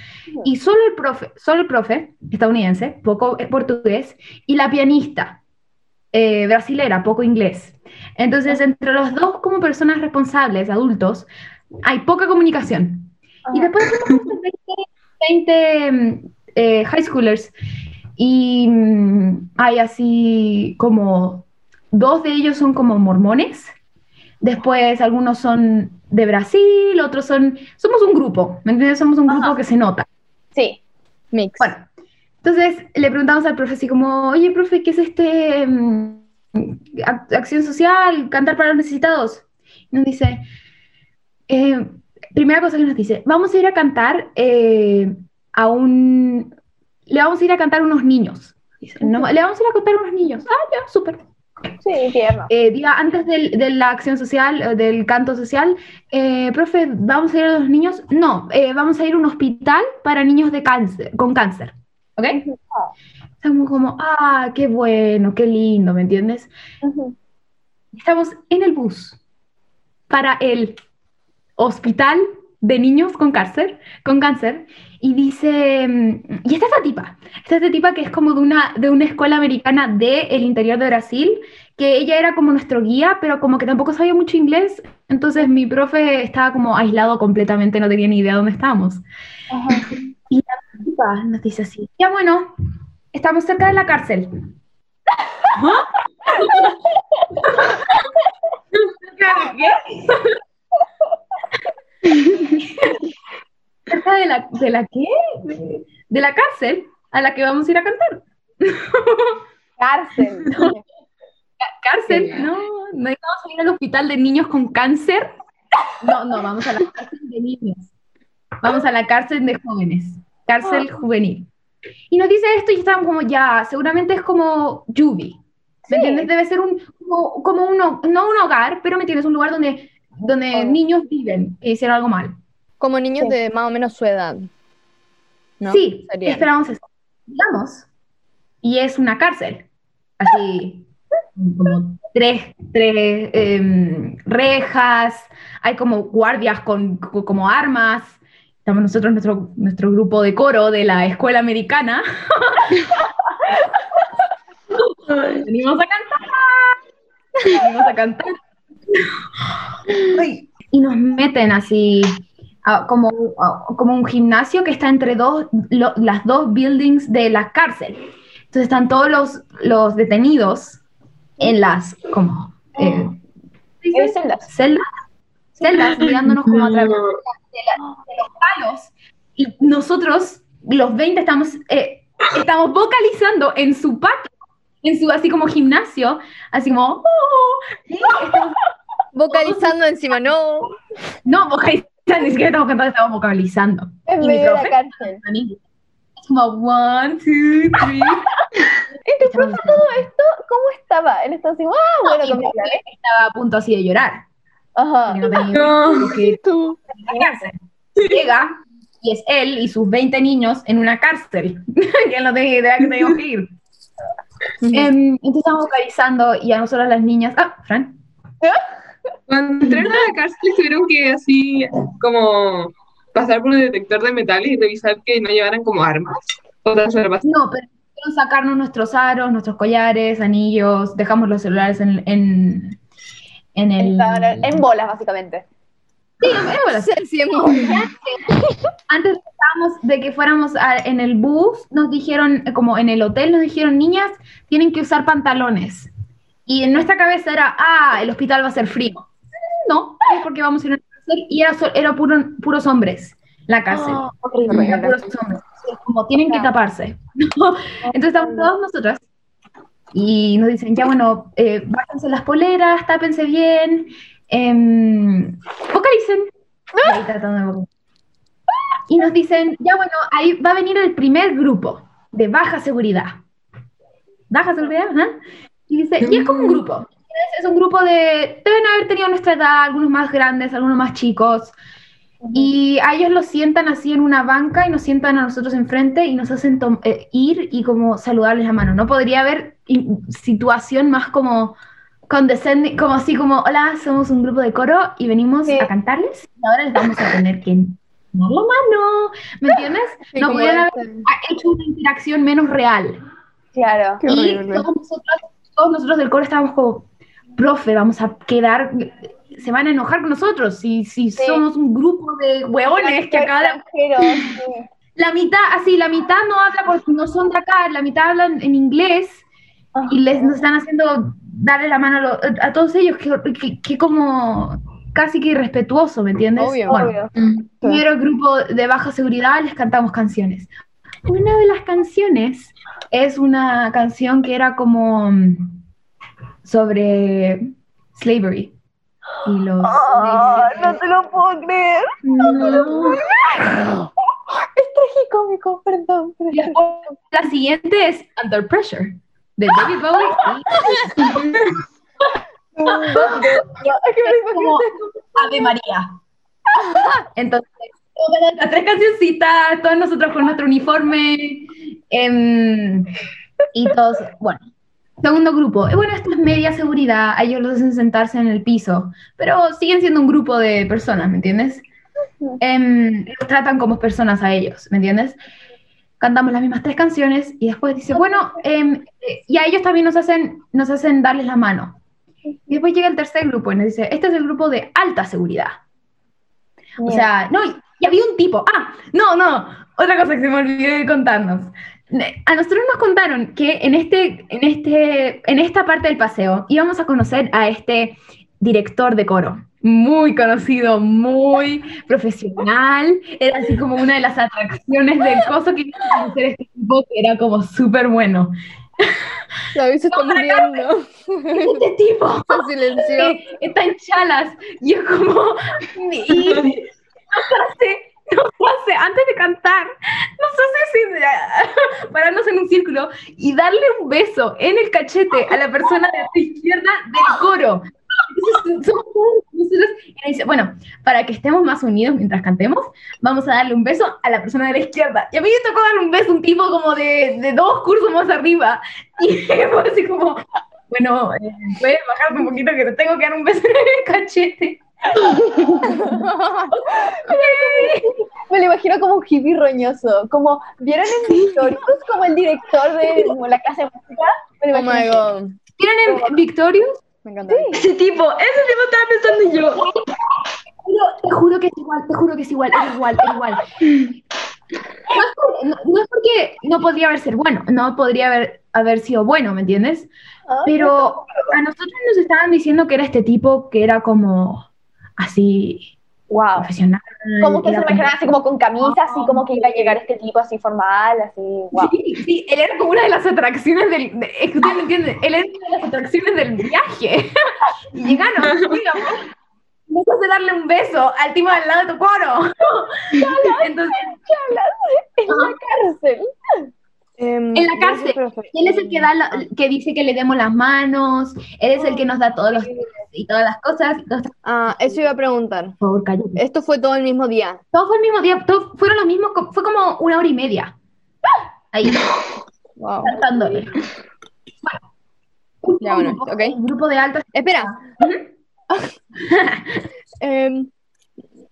y solo el profe, solo el profe estadounidense, poco eh, portugués, y la pianista eh, brasilera, poco inglés. Entonces, entre los dos como personas responsables, adultos, hay poca comunicación. Y después fuimos 20, 20, mm, eh, high schoolers y mm, hay así como dos de ellos son como mormones, después algunos son de Brasil, otros son, somos un grupo, ¿me entiendes? Somos un grupo que se nota. Sí. Mix. Bueno, entonces le preguntamos al profe así como, oye, profe, ¿qué es este mm, ac- acción social, cantar para los necesitados? Y nos dice, eh, primera cosa que nos dice, vamos a ir a cantar eh, a un, le vamos a ir a cantar a unos niños. Dice, "No, le vamos a ir a cantar a unos niños. Ah, ya, súper. Sí, tierno. Eh, diga, antes del- de la acción social, eh, del canto social, eh, profe, ¿vamos a ir a los niños? No, eh, vamos a ir a un hospital para niños de cáncer, con cáncer. ¿Ok? Estamos como, ah, qué bueno, qué lindo, ¿me entiendes? Estamos en el bus para el hospital de niños con cáncer, con cáncer, y dice, mm, y está esta tipa, está esta tipa que es como de una, de una escuela americana del interior de Brasil, que ella era como nuestro guía, pero como que tampoco sabía mucho inglés, entonces mi profe estaba como aislado completamente, no tenía ni idea dónde estábamos. Y la tipa nos dice así, ya bueno, estamos cerca de la cárcel. ¿Cerca de la, de la qué? De, de la cárcel a la que vamos a ir a cantar. Cárcel. Cárcel, no, no vamos a ir al hospital de niños con cáncer. No, no, vamos a la cárcel de niños. Vamos a la cárcel de jóvenes, cárcel juvenil. Y nos dice esto y estamos como, ya, seguramente es como Yubi. ¿Me entiendes? Debe ser un, como, como un, no un hogar, pero me entiendes, un lugar donde, donde niños viven que hicieron algo mal. Como niños de más o menos su edad. ¿no? Sí, esperamos eso. Y es una cárcel. Así, como tres, tres em, rejas, hay como guardias con, con- como armas. Estamos nosotros, nuestro, nuestro grupo de coro de la escuela americana. Venimos a cantar. Venimos a cantar. Y nos meten así a- como, a- como un gimnasio que está entre dos, lo- las dos buildings de la cárcel. Entonces están todos los, los detenidos en las como eh, ¿qué Eh, dicen? celdas. celdas, celdas mirándonos como a través de, la- de los palos y nosotros los 20 estamos eh, estamos vocalizando en su patio en su así como gimnasio así como "Oh", y estamos Vocalizando encima, no. no, vocalizando, ni siquiera estamos cantando, estamos vocalizando. En Y mi medio de la profe, cárcel. en inglés, es como one, two, three. ¿Y tu profe todo esto? ¿Cómo estaba? Él estaba así, ah, bueno, Y con mi mi estaba a punto así de llorar. Ajá. no tenía No. que la cárcel. Llega y es él y sus 20 niños en una cárcel. que él no tenía idea que teníamos que ir. Em, entonces estamos vocalizando y a nosotras las niñas. Ah, Fran. Cuando entraron a la cárcel tuvieron que así como pasar por un detector de metales y revisar que no llevaran como armas. Otras armas. No, pero sacarnos nuestros aros, nuestros collares, anillos, dejamos los celulares en, en, en el... En bolas, básicamente. Sí, en bolas. Sí, sí, hemos- Antes de que estábamos- de que fuéramos a- en el bus, nos dijeron, como en el hotel, nos dijeron, niñas, tienen que usar pantalones. Y en nuestra cabeza era, ah, el hospital va a ser frío. No, es porque vamos a ir a la cárcel. Y era, so- era puro- puros hombres, la cárcel. Ah, horrible. Era puros hombres. Es Como tienen que taparse. Entonces estamos todas nosotras. Y nos dicen, ya bueno, eh, bájense las poleras, tápense bien, em, vocalicen. Y ahí de. Y nos dicen, ya bueno, ahí va a venir el primer grupo de baja seguridad. Baja seguridad, ajá. Y dice, y es como un grupo. Es, es un grupo de, deben haber tenido nuestra edad, algunos más grandes, algunos más chicos. Y a ellos los sientan así en una banca y nos sientan a nosotros enfrente y nos hacen eh, ir y como saludarles la mano. No podría haber situación más como condescending, como así como, hola, somos un grupo de coro y venimos Sí. a cantarles y ahora les vamos a tener que dar la mano, ¿me entiendes? Sí, no pudieran haber hecho una interacción menos real. Claro. Qué y horrible. todos nosotros, todos nosotros del coro estábamos como, profe, vamos a quedar, se van a enojar con nosotros si, si Sí. somos un grupo de hueones que acá sí. la mitad, así, la mitad no habla porque no son de acá, la mitad hablan en inglés y les nos están haciendo darle la mano a, lo- a todos ellos, que, que, que como casi que irrespetuoso, ¿me entiendes? Obvio. Bueno, Obvio. primero grupo de baja seguridad les cantamos canciones. Una de las canciones es una canción que era como mm, sobre slavery. Y los... Ah, no te lo puedo creer. No. Es tragicómico, perdón. pero Y es después, la siguiente es Under Pressure, de David Bowie. Es como Ave María. Entonces, las tres cancioncitas, todas nosotros con nuestro uniforme. em, y todos, bueno. Segundo grupo. Eh, Bueno, esto es media seguridad. A ellos los hacen sentarse en el piso. Pero siguen siendo un grupo de personas, ¿me entiendes? Em, los tratan como personas a ellos, ¿me entiendes? Cantamos las mismas tres canciones y después dice, bueno, em, y a ellos también nos hacen, nos hacen darles la mano. Y después llega el tercer grupo y nos dice, este es el grupo de alta seguridad. O sea, no, y había un tipo. Ah, no, no, otra cosa que se me olvidó de contarnos. a nosotros nos contaron que en, este, en, este, en esta parte del paseo íbamos a conocer a este director de coro. Muy conocido, muy profesional. Era así como una de las atracciones del coso que íbamos a conocer a este tipo que era como súper bueno. Muriendo. Este tipo eh, está en chalas y es como y hace, nos hace antes de cantar nos hace así, pararnos en un círculo y darle un beso en el cachete a la persona de la izquierda del coro Entonces, somos nosotros, bueno, para que estemos más unidos mientras cantemos, vamos a darle un beso a la persona de la izquierda. Y a mí me tocó darle un beso a un tipo como de, de dos cursos más arriba. Y fue así como, bueno, eh, puedes bajarte un poquito que te tengo que dar un beso en el cachete. Me lo imagino como un hippie roñoso, como, ¿vieron en Victorious? Como el director de como la casa de música. Me lo Oh my god. ¿Vieron en Victorious? Me encanta. Ese tipo, ese tipo estaba pensando yo. Pero te juro que es igual, te juro que es igual, es igual, es igual. No es, por- no- no es porque no podría haber ser bueno, no podría haber, haber sido bueno, ¿me entiendes? Ah, Pero a nosotros nos estaban diciendo que era este tipo que era como así Wow. profesional. Como que se imaginaba así como con camisa, así como que iba a llegar este tipo así formal, así, wow. Sí, sí, él era como una de las atracciones del. de- es que ustedes no entienden, él era una de las atracciones del viaje. Y llegaron, digamos. Después de darle un beso al tipo al lado de tu coro. Entonces, En la cárcel. Em, En la cárcel. profe. él es el que da la- que dice que le demos las manos, él es el que nos da todos los y todas las cosas. todas Ah, eso iba a preguntar. Por favor, cállate. Esto fue todo el mismo día. Todo fue el mismo día, todo fueron los mismos, fue como una hora y media. Ahí, Wow. Bueno, Ya, bueno, grupo, ok. un grupo de altas Espera. Em,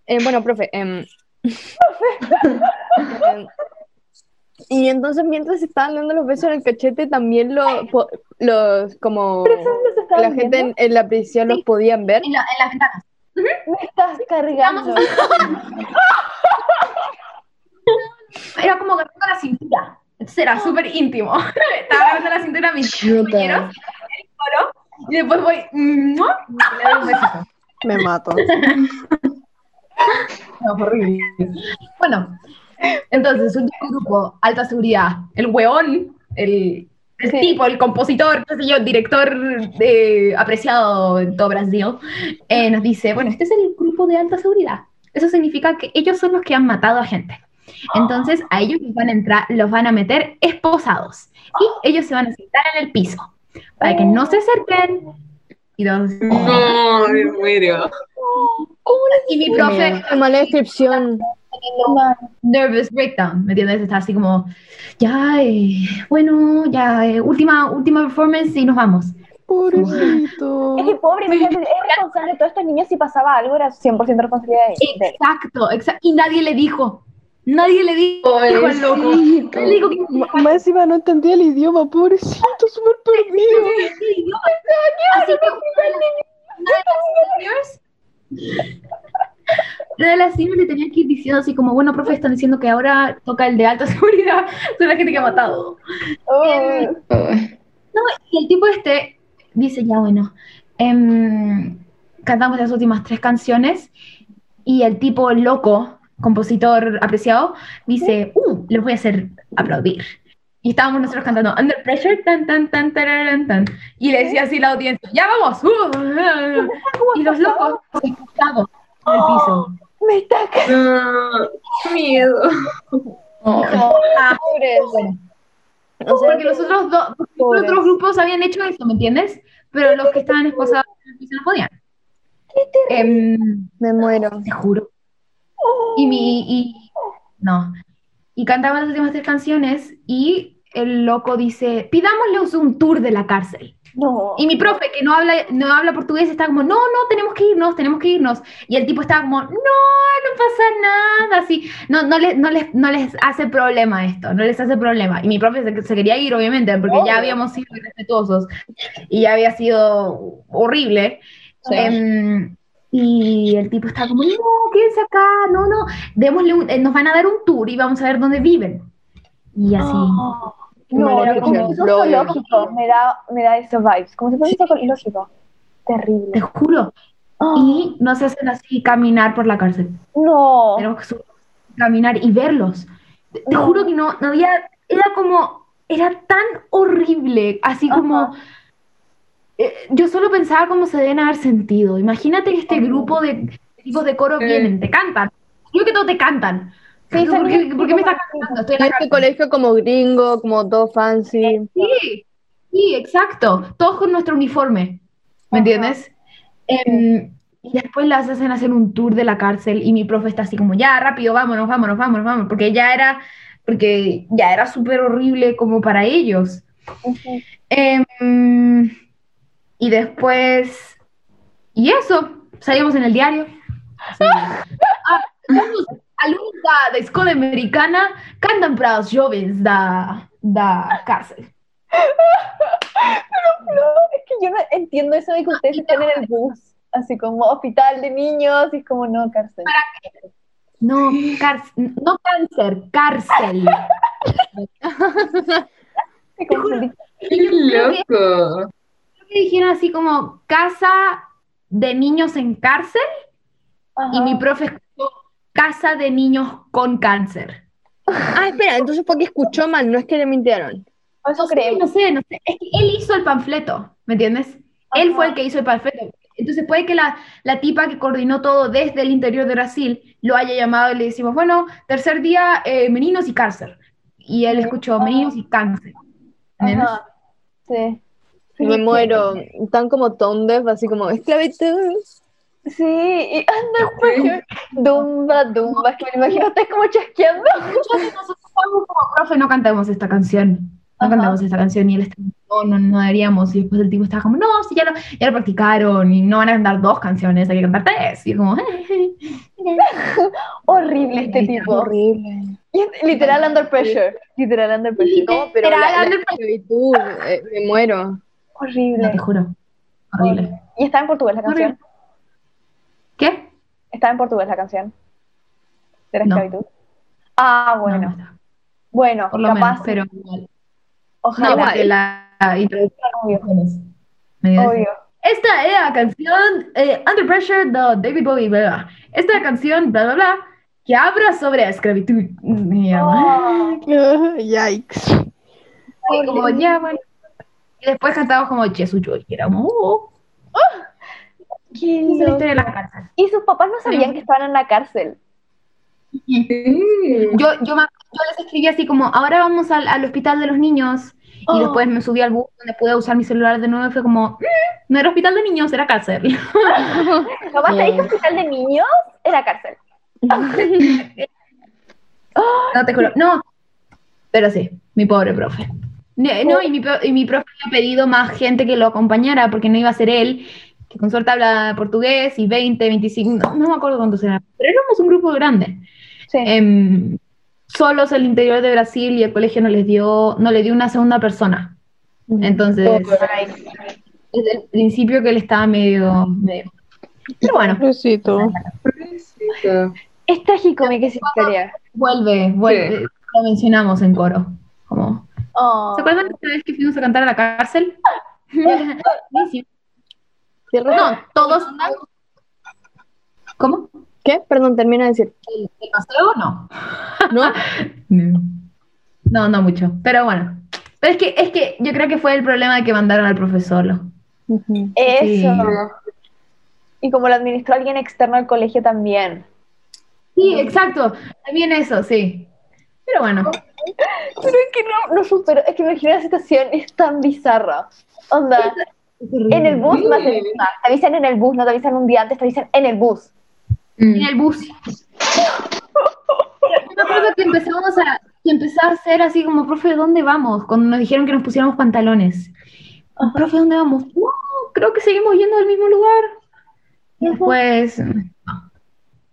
eh, bueno, profe. em, em, y entonces mientras estaban dando los besos en el cachete, también lo, po- los, como ¿Nos estaban la gente en, la prisión los podían ver. en, la- en las ventanas. Me estás cargando. Era como agarrando la cintura. Entonces era súper íntimo. Estaba agarrando la cintura a mis compañeros, el coro, y después voy. Me mato. No, horrible. Bueno, entonces, un grupo, alta seguridad, el weón, el, el Sí. tipo, el compositor, qué sé yo, el director eh, apreciado en todo Brasil, eh, nos dice, bueno, este es el grupo de alta seguridad. Eso significa que ellos son los que han matado a gente. Entonces, a ellos los van a entrar, los van a meter esposados. Y ellos se van a sentar en el piso para que no se acerquen. Y, todos- No, me muero. y mi profe, Qué mala descripción. Nervous breakdown, ¿me entiendes? Está así como, ya, eh, bueno, ya, eh, última, última performance y nos vamos. Pobrecito. Es que pobre, imagínate, es responsable de todos estos niños si pasaba algo, era 100% responsabilidad de él. Exacto, exacto. Y nadie le dijo, nadie le dijo loco. Pobrecito. Nadie le dijo que Más encima no entendía el idioma, pobrecito, súper perdido. Así que de las seniors le tenía que ir diciendo así como, bueno, profe, están diciendo que ahora toca el de alta seguridad, son la gente que ha matado. Oh, Ay. Y el tipo este dice, ya bueno, em, cantamos las últimas tres canciones y el tipo loco, compositor apreciado, dice, uh, les voy a hacer aplaudir. Y estábamos nosotros cantando Under Pressure, tan, tan, tan, tararán, tan. Y le decía así la audiencia, ya vamos. uh, uh". y los locos el piso. me está No, qué miedo. Ah, Pobres. bueno. O sea, Porque los otros dos, los otros grupos habían hecho eso, ¿me entiendes? Pero los que estaban esposados en el piso no podían. Em, me muero. te juro. Y mi, y, no. Y cantaban las últimas tres canciones y el loco dice, pidámosle un tour de la cárcel. No. Y mi profe, que no habla, no habla portugués, está como, no, no, tenemos que irnos, tenemos que irnos. Y el tipo está como, no, no pasa nada, así. No, no, les, no, les, no les hace problema esto, no les hace problema. Y mi profe se, se quería ir, obviamente, porque ya Obvio. habíamos sido irrespetuosos y ya había sido horrible. Em, y el tipo está como, no, quédense acá, no, no, démosle un- eh, nos van a dar un tour y vamos a ver dónde viven. y así. No, María era como Flow. lógico, me da, me da esos vibes, como si fuese lógico. Te Terrible. juro. Ah, Y nos hacen así caminar por la cárcel. no. Tenemos que subir, caminar y verlos. Te, te juro que no, no había, era como, era tan horrible, así como, eh, yo solo pensaba cómo se deben haber sentido. Imagínate que este grupo de tipos de coro vienen, te cantan. Yo que todos te cantan. Sí, ¿Por qué, por qué me estás cantando? Estoy en la este colegio como gringo, como todo fancy. Sí, sí, exacto. Todos con nuestro uniforme. ¿Me Ajá. entiendes? Em, y después las hacen hacer un tour de la cárcel y mi profe está así como, ya, rápido, vámonos, vámonos, vámonos, vámonos, porque ya era, porque ya era súper horrible como para ellos. Ujú. Em, y después, y eso, salimos en el diario. Ah, alguns, alguns da, da escola americana cantan para os jovens da, da cárcel. No, es que yo no entiendo eso de que ustedes están en el bus, así como hospital de niños, y es como no, cárcel. No, cárcel, no cáncer, cárcel. ¡Qué loco! Creo que dijeron así como casa de niños en cárcel y mi profe casa de niños con cáncer. Ah, espera, entonces fue que escuchó mal, no es que le mintieron. Eso No sé, creemos. no sé, no sé. Es que él hizo el panfleto, ¿me entiendes? Él fue el que hizo el panfleto. Entonces puede que la, la tipa que coordinó todo desde el interior de Brasil lo haya llamado y le decimos, bueno, tercer día, eh, meninos y cáncer. Y él escuchó meninos y cáncer. Ajá. Sí. Me muero. Tan como tone deaf, así como esclavitud. Sí, y anda, dumba, dumba, es que me imagino ustedes como chasqueando. Muchos de nosotros como, profe, no cantemos esta canción. No Ajá. cantamos esta canción. Y él estaba, no, no, no deberíamos. Y después el tipo estaba como, no, si ya lo, ya lo practicaron y no van a cantar dos canciones, hay que cantar tres. Y yo como, Horrible este tipo. Horrible. Y es literal under pressure. Literal under pressure. No, pero Literal, under- esclavitud, eh, me muero. no, Horrible. te juro. Horrible. Y está en portugués la canción. ¿Qué? Está en portugués la canción. De la No. esclavitud. Ah, No, bueno. no. Bueno, Por lo capaz. menos, pero igual. No, Ojalá. la, la introducción obvio. Esta es la canción eh, Under Pressure de David Bowie, bla, bla. Esta canción, bla, bla, bla, que habla sobre la esclavitud. Oh, Yikes. y como, ya, bueno. Y después cantamos como Jesús yo, y era como, oh, qué esa es la loco. historia de la cárcel. Y sus papás no sabían que estaban en la cárcel. Sí. Yo, yo, me- yo les escribí así como, ahora vamos al, al hospital de los niños. Y Oh. después me subí al bus donde pude usar mi celular de nuevo y fue como, "Mm, no era hospital de niños, era cárcel. Capaz te dije hospital de niños, era cárcel. No te juro. No. Pero sí, mi pobre profe. No, no, y, mi, y mi profe había pedido más gente que lo acompañara porque no iba a ser él, que con suerte habla portugués y 20, 25, no, no me acuerdo cuántos eran, pero éramos un grupo grande. Sí. Em, solos el interior de Brasil y el colegio no les dio, no le dio una segunda persona. Entonces, desde el principio que él estaba medio, medio. Pero bueno, Pobrecito. Es trágico, mi que esa historia. vuelve, vuelve. Lo mencionamos en coro. Como, Oh. ¿Se acuerdan esta vez que fuimos a cantar a la cárcel? No, todos. ¿Cómo? ¿Qué? Perdón, termina de decir. ¿El, el paseo? No. ¿No? No. No, no mucho. Pero bueno. Pero es que, es que yo creo que fue el problema de que mandaron al profesor. Eso. Sí. Y como lo administró alguien externo al colegio también. Sí, exacto. También eso, sí. Pero bueno. Pero es que no, no supero. Es que me imagino la situación es tan bizarra. Onda, en el bus más encima. Te avisan en el bus, no te avisan un día antes, te avisan en el bus. En el bus. Yo me acuerdo que empezamos a, que empezaba a hacer así como, profe, ¿dónde vamos? Cuando nos dijeron que nos pusiéramos pantalones. Profe, ¿dónde vamos? No, creo que seguimos yendo al mismo lugar. Después,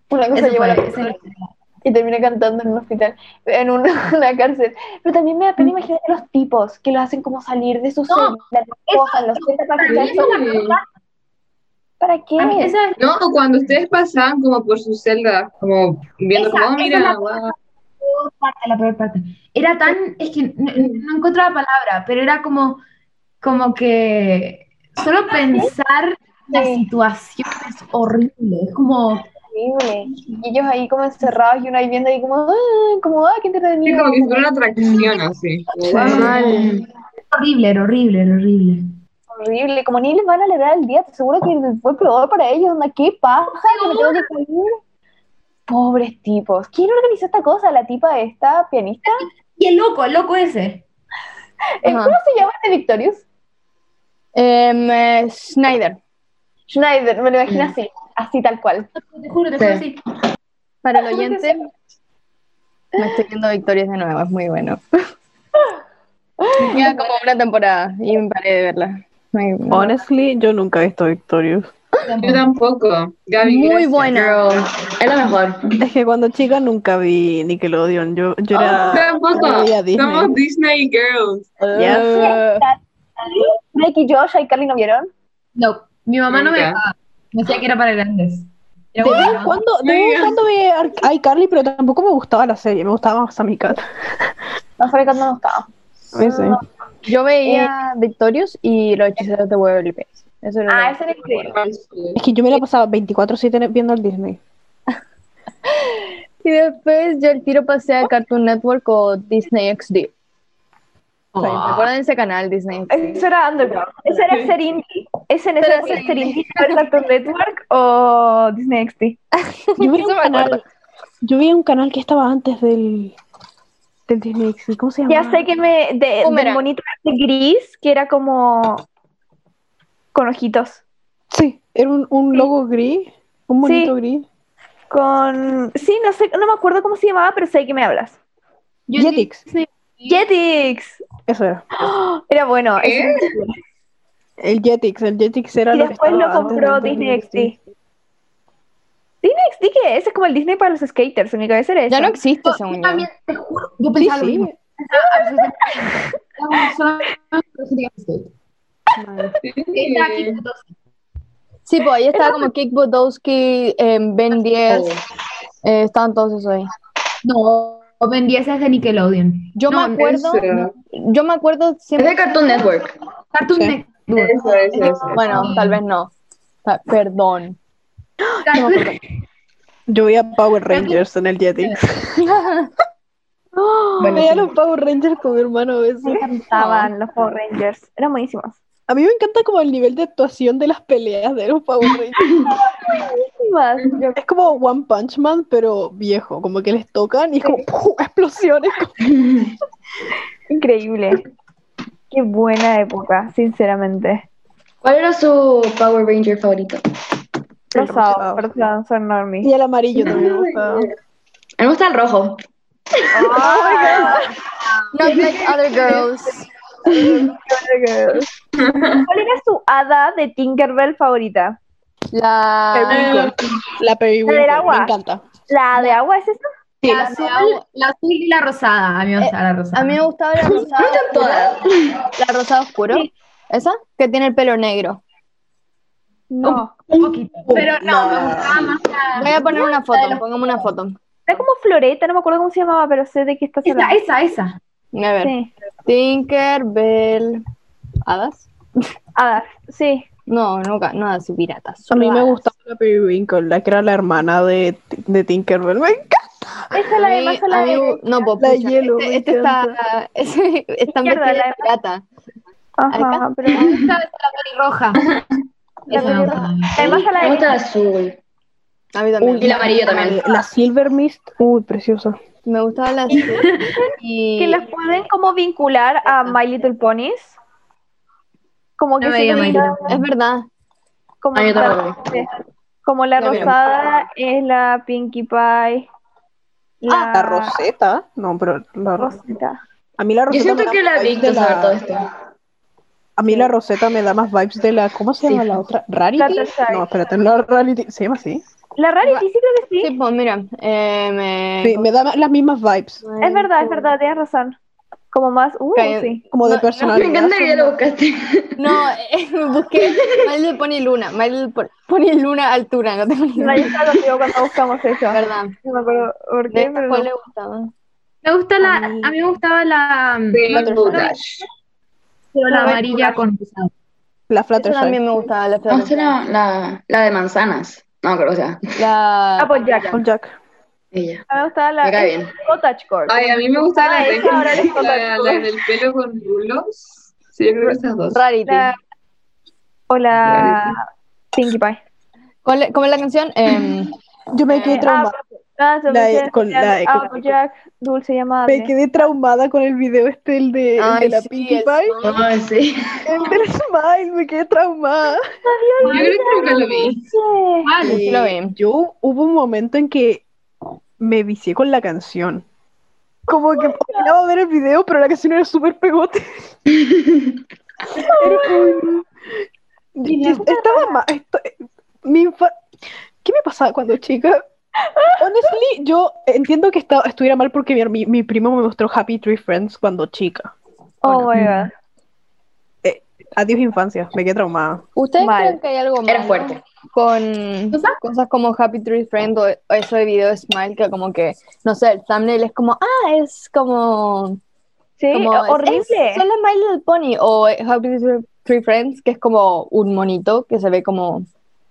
Una cosa lleva a la y terminé cantando en un hospital, en una, una cárcel. Pero también me da pena imaginar a los tipos que los hacen como salir de sus No, celdas, los cojan, los sientan para la- ¿Para qué? a mí esa es- No, cuando ustedes pasaban como por su celda, como viendo como, Esa- oh, esa mira, la- peor parte, la peor parte. Era tan, es que no, no encontraba palabra, pero era como, como que solo pensar la situación es horrible, es como, Horrible. Y ellos ahí como encerrados y uno ahí viendo ahí como, ah, como, ah, qué Sí, entretenido. como que fuera una atracción así. Mal. horrible, era horrible, era horrible. Horrible, como ni les van a alegrar el día, te seguro que fue peor para ellos, onda, qué paja, que me tengo que salir. Pobres tipos. ¿Quién organizó esta cosa? ¿La tipa esta pianista? Y el loco, el loco ese. Eh, Ajá. ¿Cómo se llama este Victorious? Em, eh, Schneider. Schneider, me lo imagino así, así tal cual. Te juro, te juro, sí. Para el oyente, me estoy viendo Victorias de nuevo, es muy bueno. Queda como una temporada y me paré de verla. Honestly, yo nunca he visto Victorious. Yo tampoco. Gaby, muy gracias. buena. Girl, es lo mejor. Es que cuando chica nunca vi Nickelodeon. Yo, yo Oh, era. tampoco. Disney. Somos Disney Girls. Eh, Drake y Josh, y Carly no vieron. No, mi mamá no me dejaba. Me decía que era para grandes. Era De vez en cuando, de vez en cuando veía Ar- iCarly, pero tampoco me gustaba la serie, me gustaba más Sammy Cat. No sabía cuándo no. Sí, sí. Yo veía Victorious y los hechiceros de Waverly Place. Eso Ah, ese era increíble. Es que yo me la pasaba 24-7 viendo el Disney. Y después yo el tiro pasé a Cartoon Network o Disney XD. Oh. ¿Se acuerdan de ese canal, Disney XD? Eso era Underground. Ese era ser indie. Ese en ese Era era ser ser indie. ¿Ver Cartoon Network o Disney XD? Yo Eso un canal, yo veía un canal que estaba antes del, del Disney XD. ¿Cómo se llama? Ya sé que me. De, del monito gris, que era como. con ojitos. Sí, era un, un logo gris, un monito Sí. gris. Con. Sí, no sé, no me acuerdo cómo se llamaba, pero sé de qué me hablas. Jetix, Jetix. eso era. Era bueno. Ese- El Jetix, el Jetix era Y lo que después lo compró Disney XD. Disney XD, ¿qué es? Es como el Disney para los skaters. En mi cabeza era eso. Ya no existe, según yo. también, te juro, yo Sí, pensaba sí. lo mismo. Sí, pues ahí estaba como Kick Budowski, em, Ben 10, eh, estaban todos esos ahí. No, Ben 10 es de Nickelodeon. Yo No, me acuerdo, yo me acuerdo Es siempre, de Cartoon Network. Cartoon Sí. Network. Eso, eso, eso. bueno, tal vez no. Perdón. Yo veía Power Rangers en el Jetix. Bueno, Veía sí. los Power Rangers con mi hermano a veces. Me encantaban los Power Rangers. Eran buenísimos. A mí me encanta como el nivel de actuación de las peleas de los Power Rangers. Es como One Punch Man, pero viejo, como que les tocan y es como ¡pum! explosiones. Increíble. Qué buena época, sinceramente. ¿Cuál era su Power Ranger favorito? El Rosado, rosado. rosado, son normie. Y el amarillo también me gustaba. A mí me gusta el rojo. Not like other girls. ¿Cuál era su hada de Tinkerbell favorita? La, Periwinkle. La Periwinkle, del agua. me encanta. ¿La de agua es esa? La azul, la azul y la rosada. A mí me gusta la rosada. a mí me gustaba la rosada, Todas. la rosada oscuro. ¿Esa? Que tiene el pelo negro. No. un poquito. Pero no, me La- gustaba más la. Voy a poner una foto, pongamos una foto. Era como Floreta, no me acuerdo cómo se llamaba, pero sé de qué estás Esa, hablando. esa, esa. A ver. Sí. Tinkerbell. ¿Hadas? Hadas, sí. No, nunca, no hadas y piratas. A mí me gustaba la Periwinkle, la que era la hermana de, de Tinkerbell. Me encanta. Esa es la A de mí- más a la de. no, pues, La pucha, hielo, este, me este está, ese- está en Izquierda, vestida la de pirata. Ajá, pero. Esa es la pelirroja. La me a mí. Además, a la Me de. gusta el azul. A mí también. Y el amarillo también. La Silver Mist, uy, preciosa. Me gustaba la y que las pueden como vincular a My Little Ponies. Como que No se es verdad. como, Ah, la, como la rosada es la Pinkie Pie. La, La Rosetta, no, pero la Ro- Rosita. a mí la Yo Rosetta siento me da que la más vibes Victor de sabe la- todo esto. A mí la Rosetta me da más vibes de la, ¿cómo se llama la otra? ¿Rarity? Fluttershy. No, espérate, no, Rarity, ¿se llama así? La Rarity sí creo que sí. Sí, pues mira, eh, me... Sí, me da las mismas vibes, Es verdad, es verdad, tienes razón. Como más, uh, Cae- sí. como de No, no, Me personalidad. encanta que ya lo buscaste. No, eh, busqué My Little Pony Luna, My Little Po- Pony Luna altura, no tengo ni No, yo idea. estaba contigo cuando buscamos eso. ¿Verdad? No me acuerdo por ¿De qué, pero cuál no. le gustaba? Me gusta la, A mí- a mí me gustaba la, Rainbow Fluttershy. Pero la A ver, amarilla con rosado. La Fluttershy. también me gustaba, la Fluttershy. la, la, la de manzanas. No, creo que sea. La... Applejack. Con Jack. Ella. A mí me gustaba la bien. Cottagecore. Ay, a mí me la, Ah, de- esa ahora les la, la del pelo con rulos. Sí, yo creo que esas dos. Rarity. La- O la Pinkie Pie. ¿Cuál es- ¿Cómo es la canción? Em, Yo me quedé traumada. Ah, La me de- con- la de- con- Applejack, dulce amable. Me quedé traumada con el video este, el de, el Ay, de la sí, Pinkie el Pie. Ay, sí. El del Smile, me quedé traumada. Yo creo que nunca lo vi. sí, sí lo vi. Yo hubo un momento en que me vicié con la canción. Como que podía ver el video, pero la canción era súper pegote. Era como- Yo- Estaba mal. Mi infa- ¿Qué me pasaba cuando chica? Honestly, yo entiendo que estaba, estuviera mal porque mi, mi, mi primo me mostró Happy Tree Friends cuando chica. Oh my god. Adiós infancia, me quedé traumada. ¿Ustedes Mal. creen que hay algo Era malo fuerte. con cosas como Happy Tree Friend o, eso de video de Smile que como que, no sé, el thumbnail es como, ah, es como... Sí, como es- horrible. es- son las My Little Pony o Happy Tree- Friends que es como un monito que se ve como...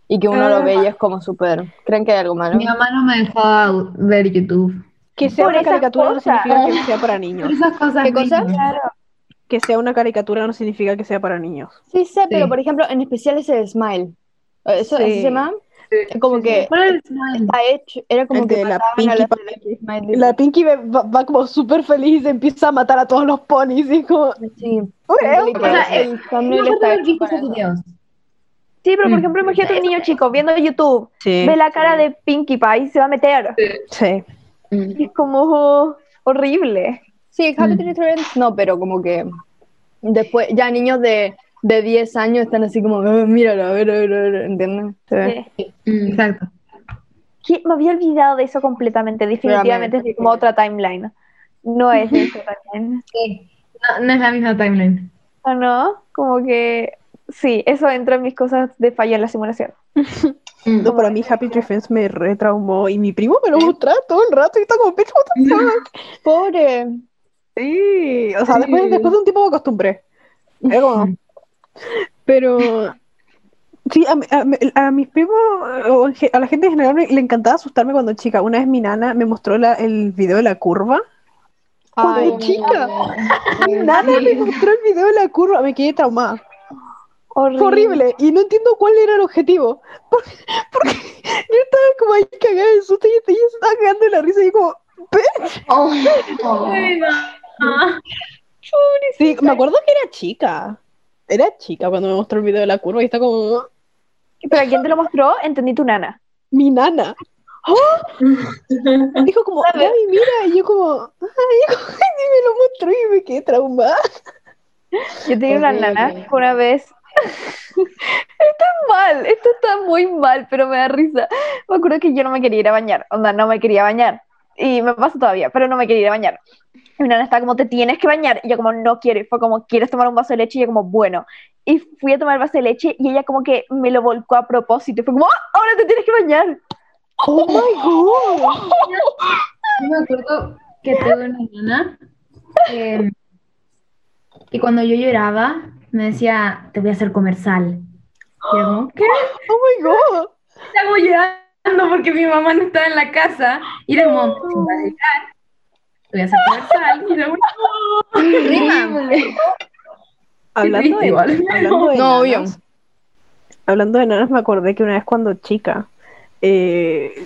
Y que uno lo ve y es como súper... ¿Creen que hay algo malo? Mi mamá no me dejaba ver YouTube. Que sea Por una caricatura no cosas. significa que sea para niños. Esas cosas. ¿Qué cosa? mismas. Que sea una caricatura no significa que sea para niños. Sí sé, pero Sí. por ejemplo, en especial ese de Smile. ¿Eso Sí. se llama? Como que ¿Cuál es el smile? está hecho, era como El que de la a las de Smile. La Pinky va, va- como súper feliz y se empieza a matar a todos los ponis y como... Sí. "Uy, es un O sea, el está hecho para videos. Sí, pero por Mm. ejemplo, imagínate un niño chico viendo YouTube, Sí, ve la cara de Pinkie Pie y se va a meter. sí. Es como horrible. Sí, Happy Mm. Tree Friends no, pero como que después ya niños de, de 10 años están así como, "Ah, míralo, a ver, a ver, a ver", ¿entienden? sí. Mm. Exacto. ¿Qué? Me había olvidado de eso completamente. Definitivamente es como otra timeline. No es de esta timeline. Sí. No, no es la misma timeline. ¿O no? Como que sí, eso entra en mis cosas de fallo en la simulación. Mm. No, para mí Happy Tree Friends me retraumó y mi primo me lo mostraba todo el rato y está como, "Bitch, what the fuck?". Pobre. Sí, o sea, después, después de un tiempo me acostumbré. Pero sí, a, mi- a a mis primos, o a la gente en general me- le encantaba asustarme cuando chica. Una vez mi nana me mostró la- el video de la curva. Cuando Ay, chica, mi nana me mostró el video de la curva, me quedé traumada. Horrible. Y no entiendo cuál era el objetivo. Porque, porque yo estaba como ahí cagada de susto y ella estaba cagando de la risa y yo como, "Bitch". Oh, oh. Sí, me acuerdo que era chica. Era chica cuando me mostró el video de la curva y está como Pero ¿quién te lo mostró? Entendí tu nana. mi nana. ¡Oh! Dijo como, Gaby, mira, y yo como, ay, y me lo mostró y me quedé traumada. Yo tenía una nana que una vez. esto es mal, esto está muy mal, pero me da risa. Me acuerdo que yo no me quería ir a bañar, onda, no me quería bañar. Y me pasa todavía, pero no me quería ir a bañar. Y mi nana estaba como, te tienes que bañar. Y yo como, no quiero. Y fue como, ¿quieres tomar un vaso de leche? Y yo como, bueno. Y fui a tomar el vaso de leche y ella como que me lo volcó a propósito. Y fue como, ¡Ah, ahora te tienes que bañar. Oh my god. Yo me acuerdo que tuve una nana que, que cuando yo lloraba me decía, te voy a hacer comer sal. Y yo como, ¿qué? Oh my god. Estaba llorando porque mi mamá no estaba en la casa. Y era como, voy a hacer sal. Hablando de, igual. hablando de No, obvio. nanas, hablando de nanas, me acordé que una vez cuando chica, eh,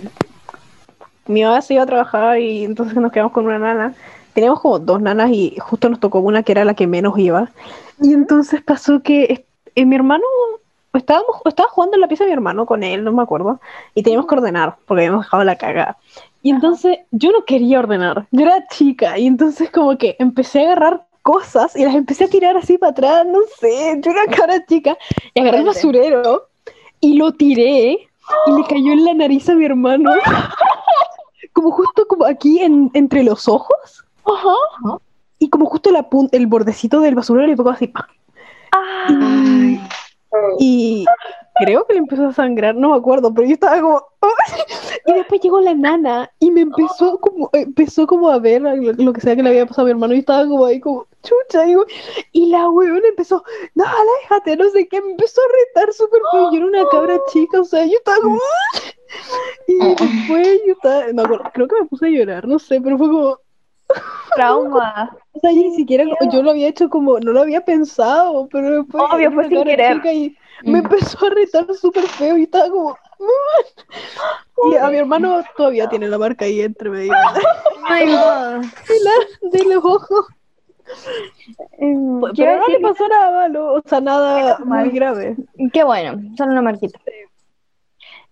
mi mamá se iba a trabajar y entonces nos quedamos con una nana. Teníamos como dos nanas y justo nos tocó una que era la que menos iba. Y entonces pasó que eh, mi hermano, estábamos, estaba jugando en la pieza de mi hermano con él, no me acuerdo, y teníamos que ordenar porque habíamos dejado la cagada. Y entonces yo no quería ordenar, yo era chica, y entonces como que empecé a agarrar cosas y las empecé a tirar así para atrás, no sé, yo era cara chica, y agarré el basurero y lo tiré y le cayó en la nariz a mi hermano, como justo como aquí en, entre los ojos, y como justo la el bordecito del basurero le pegó así, ¡pam! Ay. Y creo que le empezó a sangrar, no me acuerdo, pero yo estaba como... Y después llegó la nana y me empezó como, empezó como a ver lo, lo que sea que le había pasado a mi hermano y estaba como ahí como, chucha, y, y la weona empezó, no, aléjate, no sé qué, me empezó a retar súper feo, yo era una cabra chica, o sea, yo estaba como... Y después yo estaba, me acuerdo, creo que me puse a llorar, no sé, pero fue como, Trauma. o sea, ni siquiera yo lo había hecho como, no lo había pensado, pero después Obvio, fue una sin querer. chica y me empezó a retar súper feo y estaba como, y a mi hermano todavía tiene la marca ahí entre medio Oh my God. de, la- de los ojos. Em, Pero no le pasó nada malo, o sea, nada muy grave. Qué bueno, solo una marquita.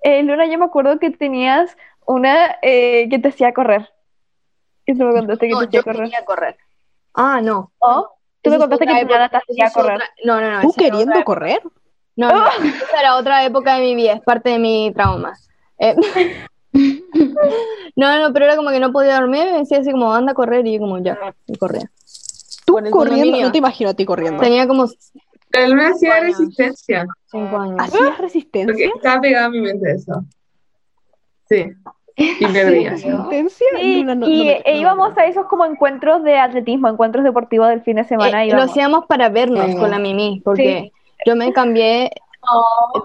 Eh, Luna, yo me acuerdo que tenías una eh, que te hacía correr. Y tú me contaste que No, te hacía yo correr. quería correr. Ah, no. ¿Oh? Tú me contaste que nana te hacía correr. otra- No, no, no. ¿Tú queriendo otra- correr? No, no, esa era otra época de mi vida, es parte de mi trauma. Eh, no, no, pero era como que no podía dormir me decía así como, anda a correr, y yo como, ya, y corría. Tú corriendo, condominio. no te imagino a ti corriendo. Tenía como Él me hacía resistencia. cinco años. ¿Hacías Porque resistencia? estaba pegado a mi mente eso. Sí. Y perdía. ¿Resistencia? Sí, Luna, no- y no e íbamos a esos como encuentros de atletismo, encuentros deportivos del fin de semana. Eh, y lo íbamos. hacíamos para vernos con la Mimi, porque yo me cambié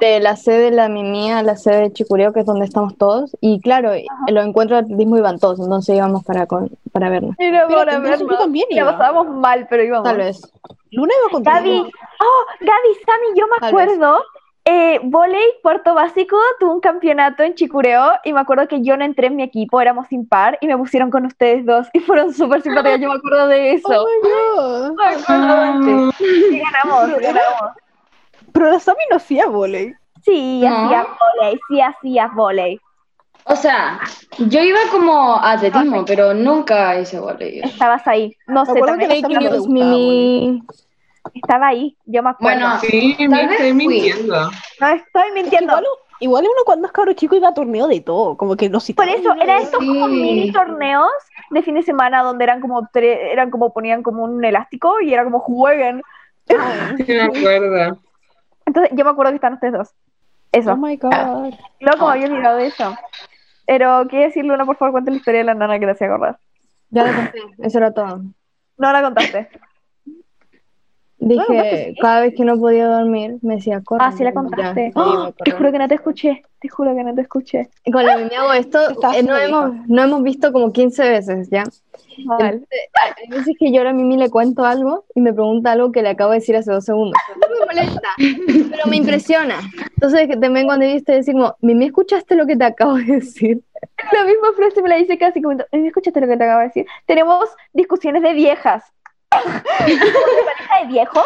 de la sede de la Mimi a la sede de Chicureo, que es donde estamos todos, y claro, en los encuentros de atletismo iban todos, entonces íbamos para, con- para vernos. Era Pero para yo vernos. también La iba. pasábamos mal, pero íbamos. Tal vez. Luna iba contigo. Gaby, oh, Gaby, Sammy, yo me Tal vez. acuerdo, eh, volei Puerto Básico tuvo un campeonato en Chicureo y me acuerdo que yo no entré en mi equipo, éramos impar y me pusieron con ustedes dos y fueron súper simpáticas, yo me acuerdo de eso. Oh my God. Y ganamos, ganamos. Pero la Sami no hacía volei. Sí, No. hacías volei, sí hacías volei. O sea, yo iba como a atletismo, pero nunca hice voleibol. Estabas ahí, no sé, acuerdo que también la news, Mimi. estaba ahí, yo me acuerdo. Bueno, Sí, me estoy fui. mintiendo. no estoy mintiendo. Igual, igual uno cuando es cabro chico iba a torneo de todo, como que no Por eso, era estos como mini torneos de fin de semana donde eran como tres, eran como ponían como un elástico y era como jueguen. Ah, Sí, me acuerdo. Entonces, yo me acuerdo que están ustedes dos. Eso. Oh my God. Loco, me había olvidado de eso. Pero, ¿qué decir, Luna? Por favor, cuenta la historia de la nana que te hacía acordar. Ya lo conté, eso era todo. No la contaste. Dije, cada vez que no podía dormir, me decía, corre. Ah, sí la contaste. ya, ¡Oh! te juro que no te escuché. Te juro que no te escuché. Y Con la Mimi hago esto, eh, no, hemos, no hemos visto como 15 veces, ¿ya? Entonces, hay veces que yo a Mimi le cuento algo y me pregunta algo que le acabo de decir hace dos segundos. No me molesta, pero me impresiona. Entonces que también cuando viste decir como, Mimi, ¿escuchaste lo que te acabo de decir? La misma frase me la dice casi como, "Ay, escúchate lo que te acabo de decir. Tenemos discusiones de viejas. De pareja de viejos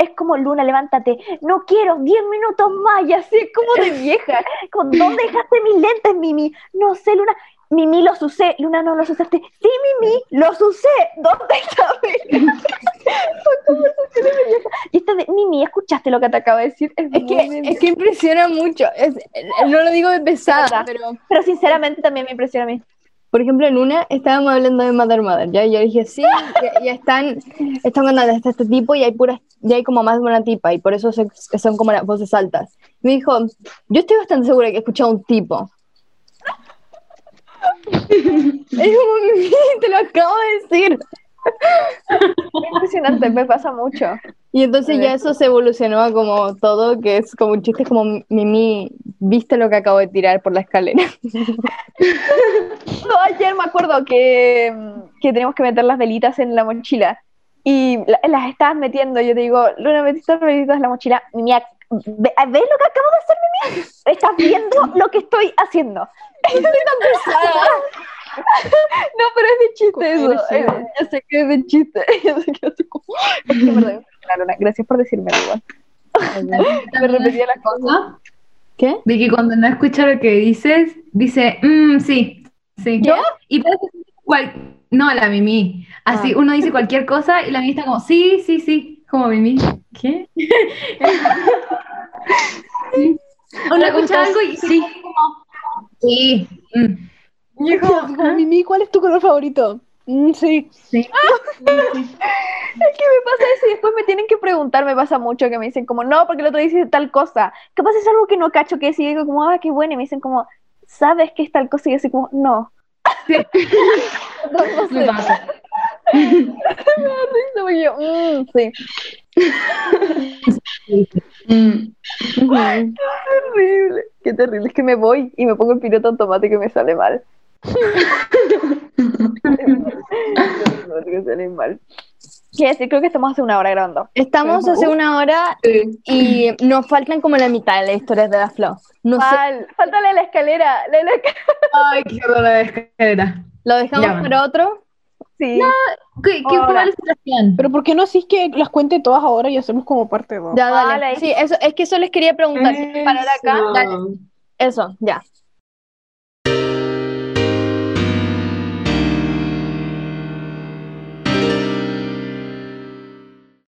es como Luna, levántate. No quiero 10 minutos más, y así es como de vieja. Como, ¿Dónde dejaste mis lentes, Mimi? No sé, Luna. Mimi, los usé. Luna, no los usaste. Sí, Mimi, los usé. ¿Dónde está. Y esta de, Mimi, ¿escuchaste lo que te acabo de decir? Es, Es que, es que impresiona mucho. Es, no lo digo de pesada, pero Pero sinceramente también me impresiona a mí. Por ejemplo en una estábamos hablando de Mother Mother, ¿ya? Y yo dije, sí, ya, ya están, están contando está este tipo y hay puras, ya hay como más de una tipa y por eso se- son como las voces altas. Me dijo, yo estoy bastante segura que he escuchado a un tipo. es como, "Mimi, te lo acabo de decir. Impresionante, me pasa mucho. Y entonces ya eso se evolucionó a como todo, que es como un chiste, es como, Mimi, ¿viste lo que acabo de tirar por la escalera? No, ayer me acuerdo que, que teníamos que meter las velitas en la mochila y la- las estabas metiendo. Yo te digo, Luna, metiste las velitas en la mochila. Mimi, ac- ve- ¿ves lo que acabo de hacer, Mimi? ¿Estás viendo lo que estoy haciendo? No, pero es de chiste eso. Eres Eh. Yo sé que es de chiste. Yo sé que es como... Es que Luna. Gracias por decirme igual. Me repetía las cosas. ¿Qué? de que cuando no escucha lo que dices, dice, "Mm, sí, sí. ¿Yo? Y parece cual... No, la Mimi. Así, Ah. uno dice cualquier cosa y la Mimi está como, sí, sí, sí. Como Mimi. ¿Qué? Sí. Uno escucha algo y sí. como, sí. mm. Y como, Mimi, ¿cuál es tu color favorito? Mm, sí. Sí. Es que me pasa eso y después me tienen que preguntar, me pasa mucho que me dicen como, no, porque el otro dice tal cosa. Capaz es algo que no cacho que es y digo como, ah, qué bueno, y me dicen como, ¿sabes qué es tal cosa? Y yo así como, no. no, no Me sé. pasa. Porque yo, "Mm, sí. Mm. Terrible, qué terrible. Es que me voy y me pongo en piloto automático y me sale mal. Que sale mal. ¿Qué decir? Creo que estamos hace una hora grabando. Estamos hace una hora y nos faltan como la mitad de las historias de la Flo. No sé, Mal. Falta la escalera. La de la escalera. Ay, qué horror la escalera. lo dejamos Ya, para otro. Sí. ¿Qué, qué Ahora. cuál es la situación? Pero ¿por qué no así que las cuente todas ahora y hacemos como parte 2? Ya, dale. Vale. Sí, eso, es que eso les quería preguntar. Parar acá. Eso. Eso, ya.